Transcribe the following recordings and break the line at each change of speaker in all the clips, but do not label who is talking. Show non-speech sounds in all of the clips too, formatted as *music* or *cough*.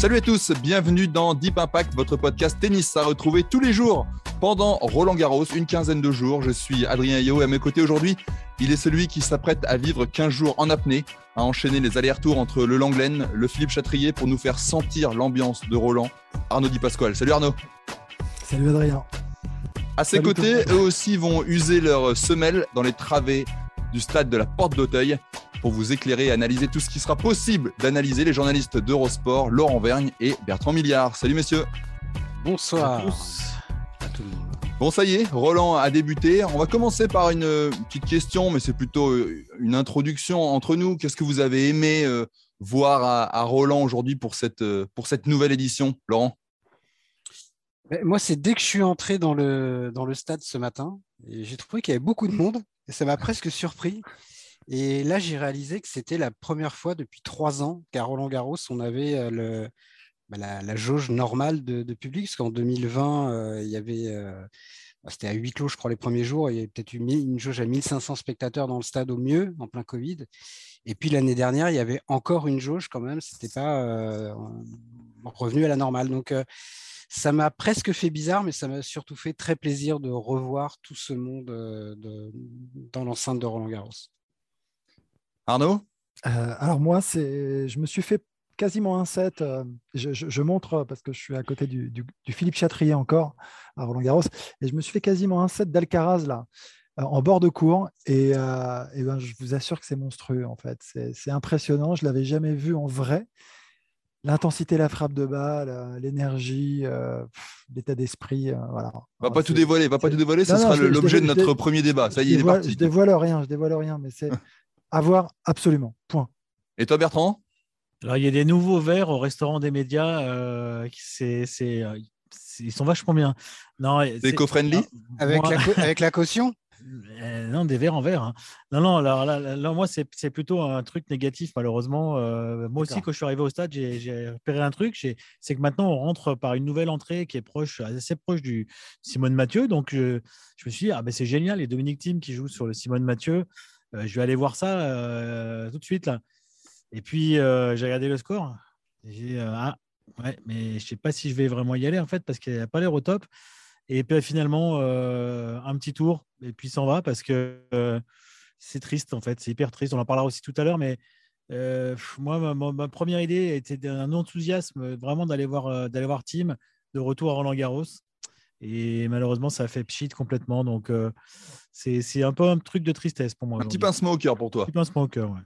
Salut à tous, bienvenue dans Deep Impact, votre podcast tennis à retrouver tous les jours pendant Roland Garros, une quinzaine de jours. Je suis Adrien Yo et à mes côtés aujourd'hui, il est celui qui s'apprête à vivre 15 jours en apnée, à enchaîner les allers-retours entre le Langlaine, le Philippe Chatrier pour nous faire sentir l'ambiance de Roland. Arnaud Di Pasquale. Salut Arnaud.
Salut Adrien.
À ses côtés, eux aussi vont user leurs semelles dans les travées du stade de la Porte d'Auteuil pour vous éclairer et analyser tout ce qui sera possible d'analyser les journalistes d'Eurosport, Laurent Vergne et Bertrand Milliard. Salut messieurs.
Bonsoir.
Bon, ça y est, Roland a débuté. On va commencer par une euh, petite question, mais c'est plutôt euh, une introduction entre nous. Qu'est-ce que vous avez aimé euh, voir à, Roland aujourd'hui pour cette, pour cette nouvelle édition, Laurent?
Ben, Moi, c'est dès que je suis entré dans le, dans le stade ce matin, j'ai trouvé qu'il y avait beaucoup de monde et ça m'a presque surpris. Et là, j'ai réalisé que c'était la première fois depuis trois ans qu'à Roland Garros, on avait le, bah, la, jauge normale de, public, parce qu'en 2020, euh, il y avait, euh, bah, c'était à huis clos, je crois, les premiers jours, il y avait peut-être une, jauge à 1500 spectateurs dans le stade au mieux, en plein Covid. Et puis l'année dernière, il y avait encore une jauge quand même, c'était pas euh, revenu à la normale. Donc ça m'a presque fait bizarre, mais ça m'a surtout fait très plaisir de revoir tout ce monde dans l'enceinte de Roland Garros.
Arnaud
Alors moi, c'est, je me suis fait quasiment un set. Euh, je, montre parce que je suis à côté du, Philippe Chatrier encore à Roland Garros et je me suis fait quasiment un set d'Alcaraz là euh, en bord de cours et, euh, ben, je vous assure que c'est monstrueux en fait. C'est impressionnant. Je l'avais jamais vu en vrai. L'intensité, la frappe de balle, l'énergie, l'état d'esprit, voilà.
Va pas tout dévoiler, va pas tout dévoiler. Ce sera l'objet de notre premier débat. Ça y est, il est parti.
Je dévoile rien, je dévoile rien, mais c'est *laughs* à voir absolument. Point.
Et toi, Bertrand?
Alors, il y a des nouveaux verres au restaurant des médias. Euh, c'est, euh, ils sont vachement bien.
Non, c'est éco-friendly?
avec, la avec la caution? *laughs*
Euh, Non, des verres en verre. Hein. Non, non, alors là, moi, c'est, plutôt un truc négatif, malheureusement. moi aussi, quand je suis arrivé au stade, j'ai, repéré un truc c'est que maintenant, on rentre par une nouvelle entrée qui est proche, assez proche du Simone Mathieu. Donc, je, je me suis dit, ah, ben, c'est génial, les Dominique Thiem qui jouent sur le Simone Mathieu. Je vais aller voir ça tout de suite. Là. Et puis, euh, j'ai regardé le score. J'ai euh, ah, ouais, mais je ne sais pas si je vais vraiment y aller, en fait, parce qu'il n'a pas l'air au top. Et puis, finalement, euh, un petit tour, et puis s'en va, parce que c'est triste, en fait. C'est hyper triste. On en parlera aussi tout à l'heure, mais moi, ma, première idée était un enthousiasme vraiment d'aller voir, d'aller voir Team de retour à Roland Garros. Et malheureusement, ça a fait pchit complètement. Donc, c'est un peu un truc de tristesse pour moi.
Un petit pincement au cœur pour toi. Un
petit pincement au cœur, ouais.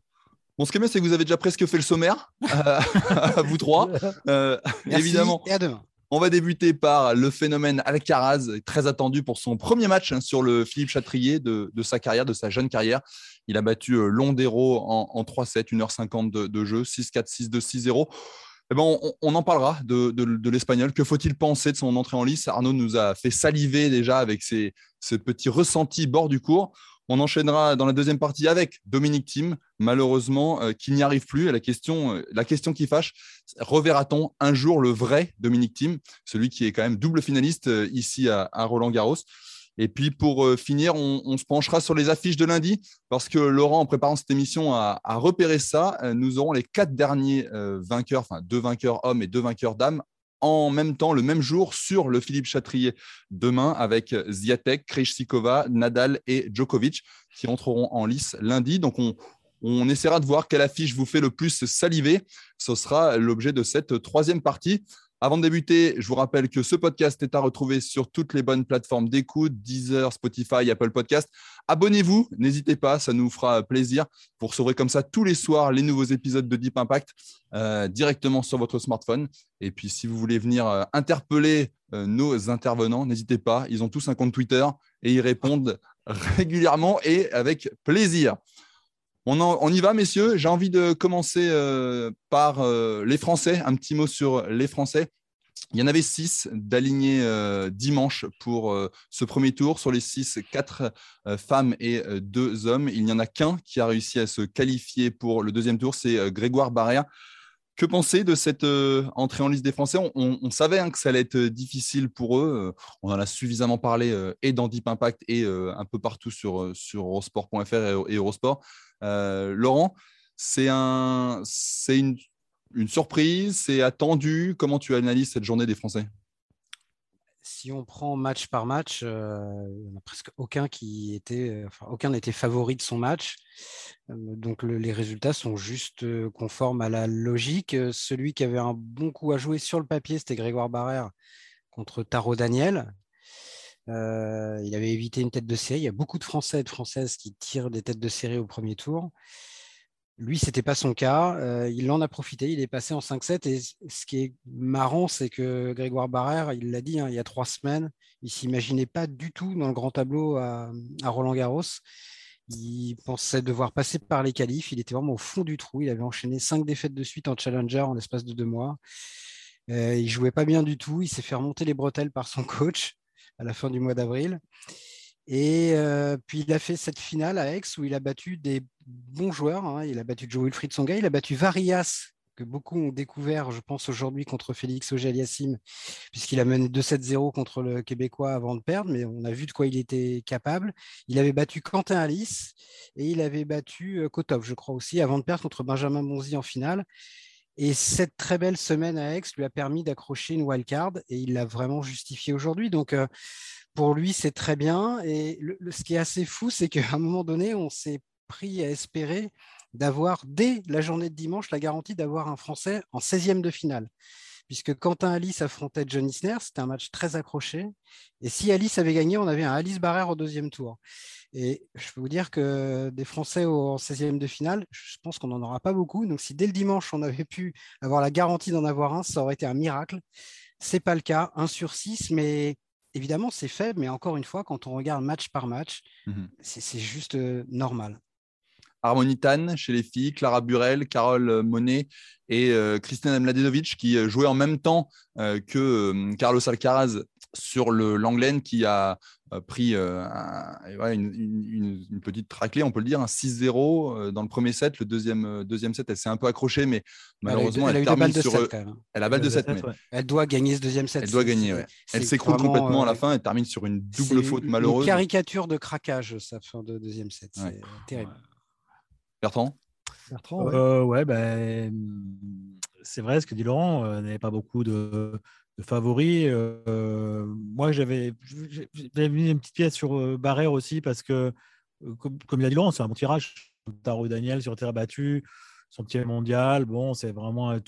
Bon, ce qui est bien, c'est que vous avez déjà presque fait le sommaire, euh, *laughs* vous trois. *laughs* Euh, évidemment.
Et à demain.
On va débuter par le phénomène Alcaraz, très attendu pour son premier match hein, sur le Philippe Chatrier de, sa carrière, de sa jeune carrière. Il a battu euh, Londero en, en 3-7, 1h50 de, jeu, 6-4, 6-2, 6-0. Eh ben, on, en parlera de, l'espagnol. Que faut-il penser de son entrée en lice? Arnaud nous a fait saliver déjà avec ses, ses petits ressentis bord du cours. On enchaînera dans la deuxième partie avec Dominique Thiem, malheureusement, euh, qui n'y arrive plus. La question, euh, la question qui fâche, reverra-t-on un jour le vrai Dominique Thiem, celui qui est quand même double finaliste euh, ici à, Roland Garros et puis pour finir, on, se penchera sur les affiches de lundi parce que Laurent, en préparant cette émission, a, repéré ça. Nous aurons les quatre derniers vainqueurs, enfin deux vainqueurs hommes et deux vainqueurs dames en même temps, le même jour, sur le Philippe Chatrier demain avec Ziatek, Krejcikova, Nadal et Djokovic qui entreront en lice lundi. Donc, on, on essaiera de voir quelle affiche vous fait le plus saliver. Ce sera l'objet de cette troisième partie. Avant de débuter, je vous rappelle que ce podcast est à retrouver sur toutes les bonnes plateformes d'écoute, Deezer, Spotify, Apple Podcast. Abonnez-vous, n'hésitez pas, ça nous fera plaisir. Vous recevrez comme ça tous les soirs les nouveaux épisodes de Deep Impact euh, directement sur votre smartphone. Et puis, si vous voulez venir euh, interpeller euh, nos intervenants, n'hésitez pas. Ils ont tous un compte Twitter et ils répondent *laughs* régulièrement et avec plaisir. On, y va, messieurs. J'ai envie de commencer euh, par euh, les Français. Un petit mot sur les Français. Il y en avait six d'alignés euh, dimanche pour ce premier tour. Sur les six, quatre femmes et deux hommes. Il n'y en a qu'un qui a réussi à se qualifier pour le deuxième tour. C'est Grégoire Barrère. Que penser de cette entrée en liste des Français? On, savait hein, que ça allait être difficile pour eux. On en a suffisamment parlé et dans Deep Impact et un peu partout sur Eurosport.fr et, Eurosport. Laurent, c'est un, une, surprise, c'est attendu. Comment tu analyses cette journée des Français?
Si on prend match par match, euh, il a presque aucun qui était, euh, n'était favori de son match. Euh, donc les résultats sont juste conformes à la logique. Celui qui avait un bon coup à jouer sur le papier, c'était Grégoire Barrère contre Taro Daniel. Il avait évité une tête de série. Il y a beaucoup de Français et de Françaises qui tirent des têtes de série au premier tour. Lui, ce n'était pas son cas. Euh, il en a profité. Il est passé en 5-7. Et ce qui est marrant, c'est que Grégoire Barrère, il l'a dit hein, il y a trois semaines, il ne s'imaginait pas du tout dans le grand tableau à, Roland Garros. Il pensait devoir passer par les qualifs. Il était vraiment au fond du trou. Il avait enchaîné cinq défaites de suite en Challenger en l'espace de deux mois. Euh, il jouait pas bien du tout. Il s'est fait remonter les bretelles par son *laughs* coach à la fin du mois d'avril. Et euh, puis il a fait cette finale à Aix où il a battu des bons joueurs. Hein. Il a battu Joe Wilfried Songa, il a battu Varias, que beaucoup ont découvert, je pense, aujourd'hui contre Félix Auger-Aliassime, puisqu'il a mené 2-7-0 contre le Québécois avant de perdre, mais on a vu de quoi il était capable. Il avait battu Quentin Alice et il avait battu euh, Kotov, je crois aussi, avant de perdre contre Benjamin Bonzi en finale. Et cette très belle semaine à Aix lui a permis d'accrocher une wildcard et il l'a vraiment justifié aujourd'hui. Donc, euh, pour lui, c'est très bien. Et ce qui est assez fou, c'est qu'à un moment donné, on s'est pris à espérer d'avoir, dès la journée de dimanche, la garantie d'avoir un Français en 16e de finale. Puisque Quentin Alice affrontait John Isner, c'était un match très accroché. Et si Alice avait gagné, on avait un Alice Barrère au deuxième tour. Et je peux vous dire que des Français en 16e de finale, je pense qu'on n'en aura pas beaucoup. Donc si dès le dimanche, on avait pu avoir la garantie d'en avoir un, ça aurait été un miracle. Ce n'est pas le cas, 1 sur 6, mais évidemment, c'est faible, mais encore une fois, quand on regarde match par match, mmh c'est juste euh, normal.
Harmonie Tan chez les filles, Clara Burel, Carole euh, Monet et euh, Christina Mladenovic qui jouaient en même temps que Carlos Alcaraz sur Langlaine qui a pris une, petite traclée, on peut le dire, un 6-0 dans le premier set. Le deuxième, deuxième set, elle s'est un peu accrochée, mais malheureusement, elle, termine sur. Elle a balle de 7.
Elle doit gagner ce deuxième set.
Elle doit gagner, Elle s'écroule complètement à la fin. Elle termine sur une double faute malheureuse.
Une caricature de craquage, sa fin de deuxième set. C'est terrible.
Bertrand?
Bertrand, ouais, ouais ben, c'est vrai ce que dit Laurent. Il n'y avait pas beaucoup de de favoris. Euh, moi, j'avais mis une petite pièce sur euh, Barrère aussi parce que, euh, comme, comme il a dit Laurent, c'est un bon tirage. Taro Daniel sur terre battue, son petit mondial, bon, c'est vraiment un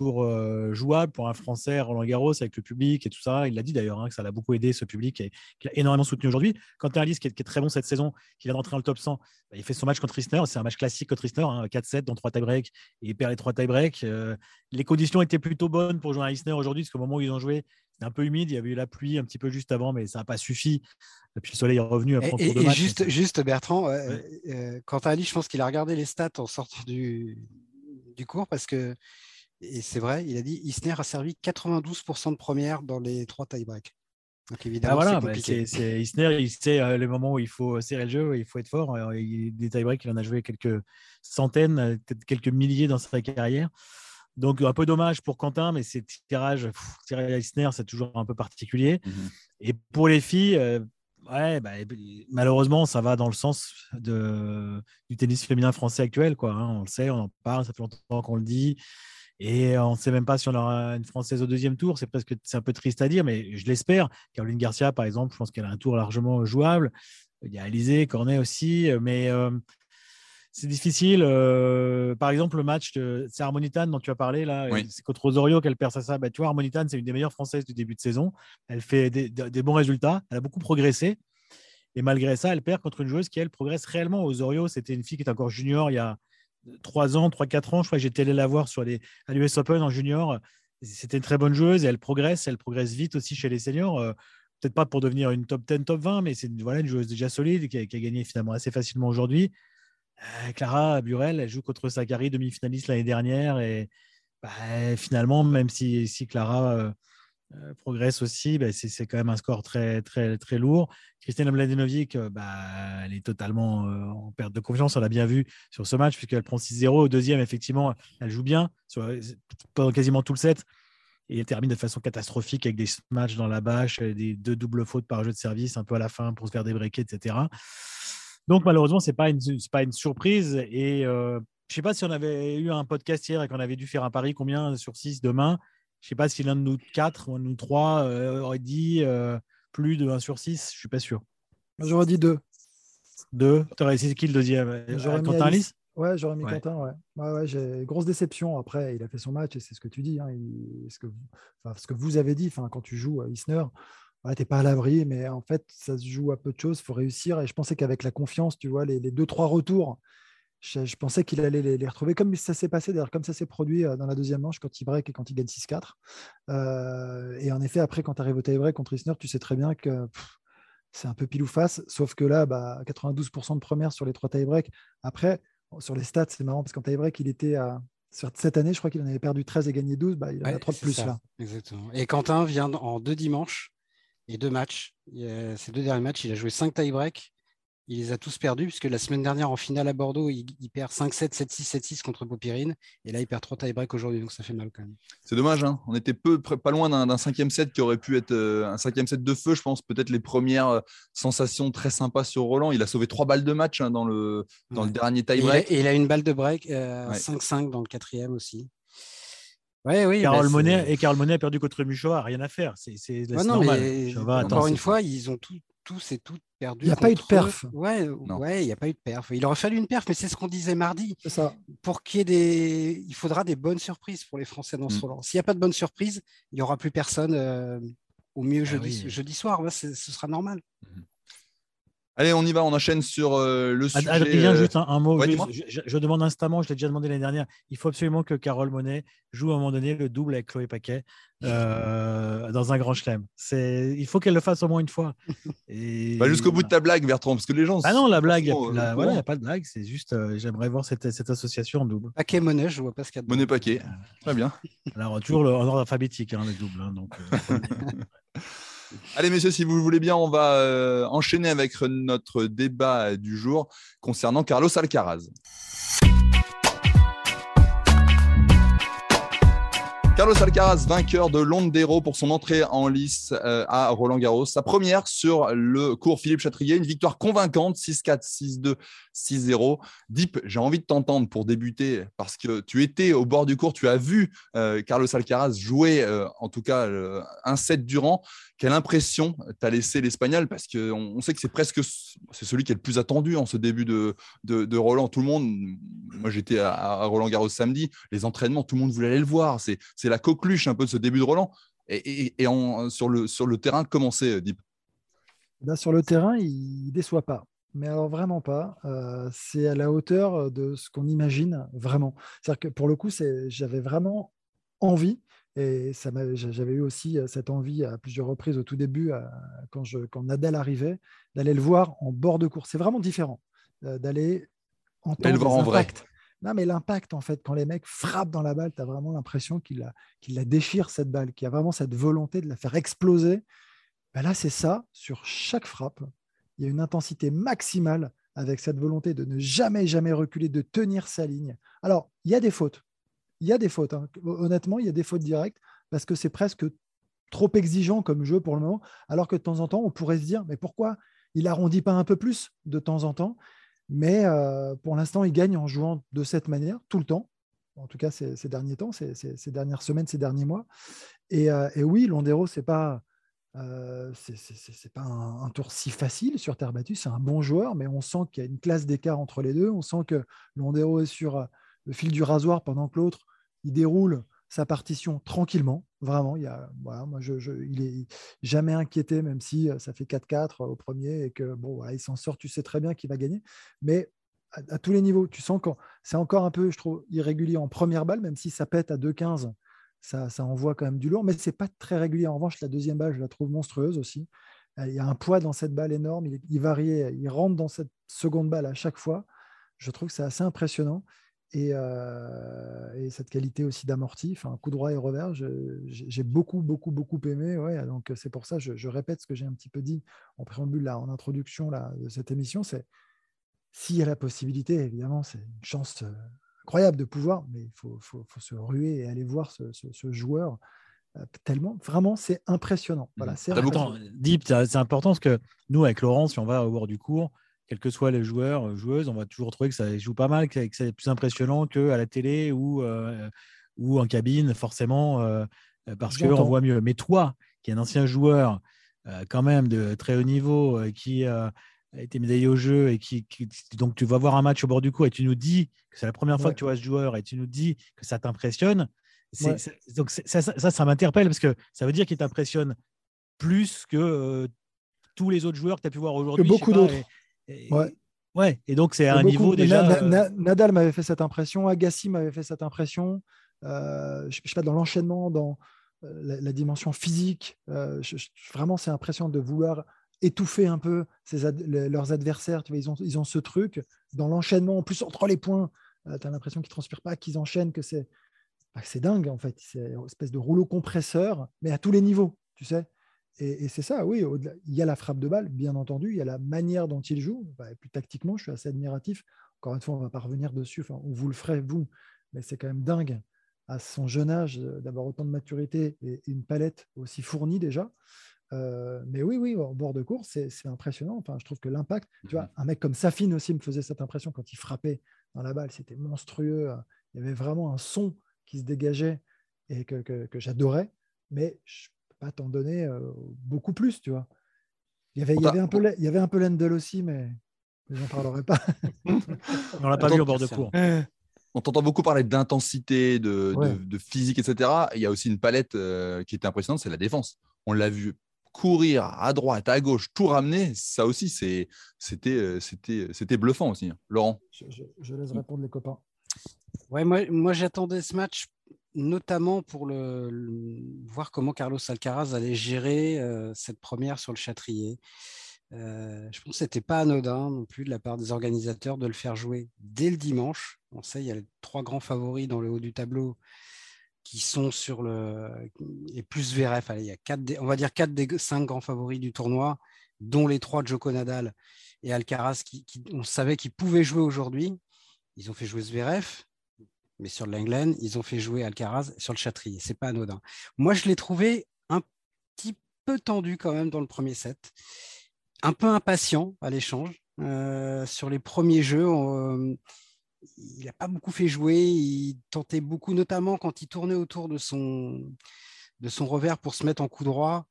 tour jouable pour un Français, Roland Garros, avec le public et tout ça. Il l'a dit d'ailleurs, hein, que ça l'a beaucoup aidé, ce public, et qu'il a énormément soutenu aujourd'hui. Quand Alice qui est, qui est, très bon cette saison, qu'il a d'entrer dans le top 100, bah, il fait son match contre Isner. C'est un match classique contre Isner, hein, 4-7 dans 3 tie-breaks, et il perd les 3 tie-breaks. les conditions étaient plutôt bonnes pour jouer à Isner aujourd'hui, parce qu'au moment où ils ont joué, c'était un peu humide. Il y avait eu la pluie un petit peu juste avant, mais ça n'a pas suffi. Et puis le soleil est revenu après
et, et Juste, juste Bertrand, quand Ali, je pense qu'il a regardé les stats en sortant du, du cours parce que et c'est vrai, il a dit Isner a servi 92% de première dans les trois tie-breaks.
Donc évidemment, ah, voilà, c'est bah, Isner, il sait euh, le moment où il faut serrer le jeu, il faut être fort. il, des tie-breaks, il en a joué quelques centaines, euh, peut-être quelques milliers dans sa carrière. Donc un peu dommage pour Quentin, mais ces tirages, tirer à Isner, c'est toujours un peu particulier. Mmh Et pour les filles, euh, ouais, bah, malheureusement, ça va dans le sens de, du tennis féminin français actuel. Quoi, hein. On le sait, on en parle, ça fait longtemps qu'on le dit. Et on ne sait même pas si on aura une Française au deuxième tour. C'est presque c'est un peu triste à dire, mais je l'espère. Caroline Garcia, par exemple, je pense qu'elle a un tour largement jouable. Il y a Alizé, Cornet aussi, mais euh, c'est difficile. Euh, par exemple, le match, c'est Harmonitan dont tu as parlé là. C'est contre Osorio qu'elle perd ça. Bah, tu vois, Harmonitan, c'est une des meilleures Françaises du début de saison. Elle fait des, des, bons résultats. Elle a beaucoup progressé. Et malgré ça, elle perd contre une joueuse qui, elle, progresse réellement. Osorio, c'était une fille qui est encore junior il y a, 3 ans, 3-4 ans. Je crois que j'étais allé la voir sur les, à l'US Open en junior. C'était une très bonne joueuse et elle progresse. Elle progresse vite aussi chez les seniors. Euh, peut-être pas pour devenir une top 10, top 20, mais c'est voilà, une joueuse déjà solide qui a, gagné finalement assez facilement aujourd'hui. Euh, Clara Burel, elle joue contre Sakari, demi-finaliste l'année dernière. Et bah, finalement, même si, Clara euh, progresse aussi, bah, c'est quand même un score très, très, très lourd. Christina Mladenovic, bah, elle est totalement en perte de confiance. On l'a bien vu sur ce match, puisqu'elle prend 6-0. Au deuxième, effectivement, elle joue bien pendant quasiment tout le set. Et elle termine de façon catastrophique avec des matchs dans la bâche, des deux doubles fautes par jeu de service, un peu à la fin pour se faire débreaker, etc. Donc malheureusement, ce n'est pas, une, pas une surprise. Et euh, je ne sais pas si on avait eu un podcast hier et qu'on avait dû faire un pari combien sur 6 demain. Je ne sais pas si l'un de nous quatre ou de nous trois euh, aurait dit euh, plus de 1 sur 6. Je ne suis pas sûr.
J'aurais dit 2.
2 Tu aurais essayé qui le deuxième?
J'aurais Quentin Alice Ouais, j'aurais mis Quentin. Ouais. Ouais, ouais, j'ai grosse déception. Après, il a fait son match et c'est ce que tu dis. Hein. ce, que, ce que vous avez dit quand tu joues à Isner, tu n'es pas à l'abri, mais en fait, ça se joue à peu de choses. Il faut réussir. Et je pensais qu'avec la confiance, tu vois, les, deux, trois retours, je, pensais qu'il allait les, retrouver comme ça s'est passé, d'ailleurs, comme ça s'est produit euh, dans la deuxième manche quand il break et quand il gagne 6-4. Euh, et en effet, après, quand tu arrives au tie-break contre Isner, tu sais très bien que c'est un peu pile ou face. Sauf que là, bah, 92% de première sur les trois tie-break. Après, sur les stats, c'est marrant parce qu'en tie-break, il était à. Cette année, je crois qu'il en avait perdu 13 et gagné 12. Bah, il en a 3 de plus là.
Exactement. Et Quentin vient en deux dimanches et deux matchs. ces deux derniers matchs, il a joué cinq tie-break. Il les a tous perdus, puisque la semaine dernière, en finale à Bordeaux, il, perd 5-7, 7-6, 7-6 contre Popirine. Et là, il perd trois tie-break aujourd'hui, donc ça fait mal quand même.
C'est dommage, hein. on était peu, pas loin d'un cinquième set qui aurait pu être euh, un cinquième set de feu, je pense. Peut-être les premières euh, sensations très sympas sur Roland. Il a sauvé trois balles de match hein, dans, le, dans le dernier tie-break.
Et, il a une balle de break, 5-5 euh, dans le quatrième aussi.
Ouais, oui, Carole bah, Monet, et Carole Monet a perdu contre Muchova, rien à faire. C'est normal.
encore une fois, ils ont tous et toutes perdu.
Il n'y a pas eu de perf.
Ouais, ouais, il n'y a pas eu de perf. Il aurait fallu une perf, mais c'est ce qu'on disait mardi. Ça. Pour qu'il y ait des, il faudra des bonnes surprises pour les Français dans ce mm. Roland. S'il n'y a pas de bonnes surprises, il n'y aura plus personne. Euh, au mieux ah jeudi, jeudi soir, ce sera normal. Mm.
Allez, on y va, on enchaîne sur euh, le sujet.
Adrien, juste un, mot. je, demande instamment, je l'ai déjà demandé l'année dernière, il faut absolument que Carole Monet joue à un moment donné le double avec Chloé Paquet euh, dans un grand chelem. Il faut qu'elle le fasse au moins une fois. *laughs*
Bah, jusqu'au bout de ta blague, Bertrand, parce que les gens.
Ah non, la blague, il n'y a pas de blague, c'est juste, euh, j'aimerais voir cette, cette, association en double.
Paquet Monet, je vois pas ce qu'il y a.
Monet Paquet, très bien. *laughs*
Alors, toujours le, en ordre alphabétique, hein, le double. Hein, donc, *laughs*
Allez, messieurs, si vous le voulez bien, on va euh, enchaîner avec notre débat du jour concernant Carlos Alcaraz. Carlos Alcaraz, vainqueur de Londero pour son entrée en lice euh, à Roland Garros. Sa première sur le cours Philippe Chatrier. Une victoire convaincante, 6-4, 6-2, 6-0. Deep, j'ai envie de t'entendre pour débuter parce que tu étais au bord du cours, tu as vu euh, Carlos Alcaraz jouer, en tout cas, un set durant. Quelle impression t'as laissé l'Espagnol? Parce qu'on on sait que c'est presque c'est celui qui est le plus attendu en ce début de, de, Roland. Tout le monde, moi j'étais à, Roland Garros samedi, les entraînements, tout le monde voulait aller le voir. C'est la coqueluche un peu de ce début de Roland. Et, sur, le, sur le terrain, comment c'est, Deep?
Ben, Sur le terrain, il ne déçoit pas. Mais alors vraiment pas. Euh, c'est à la hauteur de ce qu'on imagine vraiment. C'est-à-dire que pour le coup, j'avais vraiment envie et j'avais eu aussi euh, cette envie à plusieurs reprises au tout début, euh, quand, je, quand Nadal arrivait, d'aller le voir en bord de course. C'est vraiment différent euh, d'aller
entendre le voir en vrai.
Non, mais l'impact, en fait, quand les mecs frappent dans la balle, tu as vraiment l'impression qu'il la, la déchire, cette balle, qu'il y a vraiment cette volonté de la faire exploser. Ben là, c'est ça, sur chaque frappe, il y a une intensité maximale avec cette volonté de ne jamais, jamais reculer, de tenir sa ligne. Alors, il y a des fautes il y a des fautes. Hein. Honnêtement, il y a des fautes directes parce que c'est presque trop exigeant comme jeu pour le moment, alors que de temps en temps, on pourrait se dire, mais pourquoi il arrondit pas un peu plus de temps en temps? Mais euh, pour l'instant, il gagne en jouant de cette manière, tout le temps. En tout cas, ces, derniers temps, ces, dernières semaines, ces derniers mois. Et, euh, oui, Londero, c'est pas, euh, c'est pas un, tour si facile sur terre battue. C'est un bon joueur, mais on sent qu'il y a une classe d'écart entre les deux. On sent que Londero est sur le fil du rasoir pendant que l'autre il déroule sa partition tranquillement, vraiment. Il, y est jamais inquiété, même si ça fait 4-4 au premier et que bon, il s'en sort, tu sais très bien qu'il va gagner. Mais à, tous les niveaux, tu sens que c'est encore un peu, je trouve, irrégulier en première balle, même si ça pète à 2-15. Ça, envoie quand même du lourd, mais c'est pas très régulier. En revanche, la deuxième balle, je la trouve monstrueuse aussi. Euh, Il y a un poids dans cette balle énorme. Il, varie, il rentre dans cette seconde balle à chaque fois. Je trouve que c'est assez impressionnant. Et, euh, et cette qualité aussi d'amorti, enfin, coup droit et revers, j'ai beaucoup, beaucoup, beaucoup aimé. Ouais, donc c'est pour ça, je, je répète ce que j'ai un petit peu dit en préambule, là, en introduction là, de cette émission, c'est s'il y a la possibilité, évidemment, c'est une chance euh, incroyable de pouvoir, mais il faut, faut- faut se ruer et aller voir ce, ce- ce joueur euh, tellement, vraiment, c'est impressionnant. Voilà, c'est impressionnant.
Pourtant, Deep, c'est c'est important parce que nous, avec Laurent, si on va au bord du cours, quels que soient les joueurs, euh, joueuses, on va toujours trouver que ça joue pas mal, que c'est plus impressionnant qu'à la télé ou, euh, ou en cabine, forcément, euh, parce qu'on voit mieux. Mais toi, qui est un ancien joueur, euh, quand même de très haut niveau, qui a été médaillé au jeu et qui, qui- donc tu vas voir un match au bord du cours et tu nous dis que c'est la première fois que tu vois ce joueur et tu nous dis que ça t'impressionne.
Ouais.
donc ça, ça, ça, ça m'interpelle parce que ça veut dire qu'il t'impressionne plus que euh, tous les autres joueurs que tu as pu voir aujourd'hui.
beaucoup d'autres. Ouais.
ouais, et donc c'est un
beaucoup-
niveau déjà.
Na-
euh,
Na- Nadal m'avait fait cette impression, Agassi m'avait fait cette impression. Euh, je je sais pas, dans l'enchaînement, dans la, la dimension physique, euh, je- je- vraiment, c'est impressionnant de vouloir étouffer un peu leurs adversaires. Ils, ont, ils ce truc dans l'enchaînement, en plus entre les points. tu as l'impression qu'ils ne transpirent pas, qu'ils enchaînent, que c'est bah, c'est dingue en fait. C'est une espèce de rouleau compresseur, mais à tous les niveaux, tu sais. Et, c'est ça, oui. Il y a la frappe de balle, bien entendu. Il y a la manière dont il joue. Bah, et plus tactiquement, je suis assez admiratif. Encore une fois, on ne va pas revenir dessus. On vous le ferait, vous. Mais c'est quand même dingue à son jeune âge euh, d'avoir autant de maturité et une palette aussi fournie déjà. Euh, mais oui, oui, au bord de course, c'est impressionnant. Enfin, je trouve que l'impact, tu vois, un mec comme Safin aussi me faisait cette impression quand il frappait dans la balle, c'était monstrueux. Il y avait vraiment un son qui se dégageait et que, que- que j'adorais, mais je ne peux pas t'en donner euh, beaucoup plus, tu vois. Il y avait, il y avait un peu, il y avait un peu Lendl aussi, mais, j'en parlerai pas. *laughs*
on l'a pas vu au bord de cours.
On t'entend beaucoup parler d'intensité, de,
Ouais.
de- de physique, etc. Il y a aussi une palette euh, qui était impressionnante, c'est la défense. On l'a vu courir à droite, à gauche, tout ramener. Ça aussi, c'est- c'était euh, c'était- c'était bluffant aussi. hein. Laurent
je, je- je laisse répondre les copains.
Ouais, moi, moi j'attendais ce match notamment pour le, le- voir comment Carlos Alcaraz allait gérer euh, cette première sur le Châtrier. Euh, je pense que c'était pas anodin non plus de la part des organisateurs de le faire jouer dès le dimanche. On sait, il y a les trois grands favoris dans le haut du tableau qui sont sur le et plus VRF. Allez, il y a quatre, on va dire quatre des cinq grands favoris du tournoi, dont les trois Joko Nadal et Alcaraz, qui, on savait qu'ils pouvaient jouer aujourd'hui. Ils ont fait jouer Zverev, mais sur le Langlen, ils ont fait jouer Alcaraz sur le Châtrier. C'est pas anodin. Moi, je l'ai trouvé un petit peu tendu quand même dans le premier set, un peu impatient à l'échange. Euh, sur les premiers jeux, on- il n'a pas beaucoup fait jouer. Il tentait beaucoup, notamment quand il tournait autour de son, revers pour se mettre en coup droit,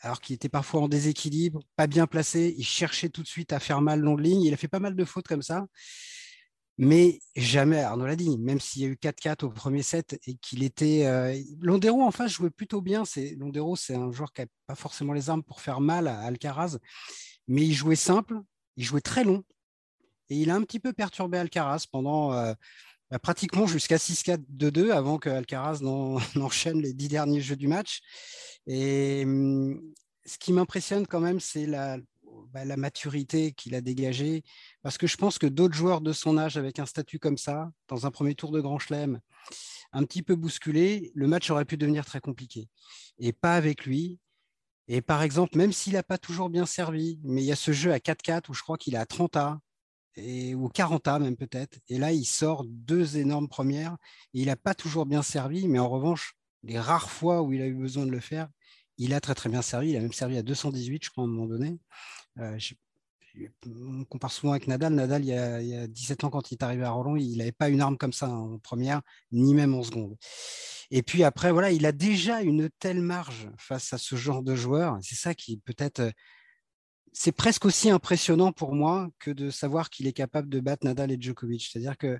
alors qu'il était parfois en déséquilibre, pas bien placé. Il cherchait tout de suite à faire mal long de ligne. Il a fait pas mal de fautes comme ça. Mais jamais, Arnaud l'a dit, même s'il y a eu 4-4 au premier set et qu'il était. Euh, Londero en face jouait plutôt bien. Londero, c'est un joueur qui n'a pas forcément les armes pour faire mal à Alcaraz, mais il jouait simple, il jouait très long. Et il a un petit peu perturbé Alcaraz pendant euh, bah, pratiquement jusqu'à 6-4-2-2 avant que Alcaraz n'en- *laughs* n'enchaîne les dix derniers jeux du match. Et hum, ce qui m'impressionne quand même, c'est la, bah, la maturité qu'il a dégagée. Parce que je pense que d'autres joueurs de son âge, avec un statut comme ça, dans un premier tour de Grand Chelem, un petit peu bousculé, le match aurait pu devenir très compliqué. Et pas avec lui. Et par exemple, même s'il n'a pas toujours bien servi, mais il y a ce jeu à 4-4 où je crois qu'il à 30 A, et, ou 40 A même peut-être. Et là, il sort deux énormes premières. Et il n'a pas toujours bien servi, mais en revanche, les rares fois où il a eu besoin de le faire, il a très très bien servi. Il a même servi à 218, je crois, à un moment donné. Euh, on compare souvent avec Nadal. Nadal, il y, a, il y a 17 ans, quand il est arrivé à Roland, il n'avait pas une arme comme ça en première, ni même en seconde. Et puis après, voilà, il a déjà une telle marge face à ce genre de joueur. C'est ça qui peut-être. C'est presque aussi impressionnant pour moi que de savoir qu'il est capable de battre Nadal et Djokovic. C'est-à-dire que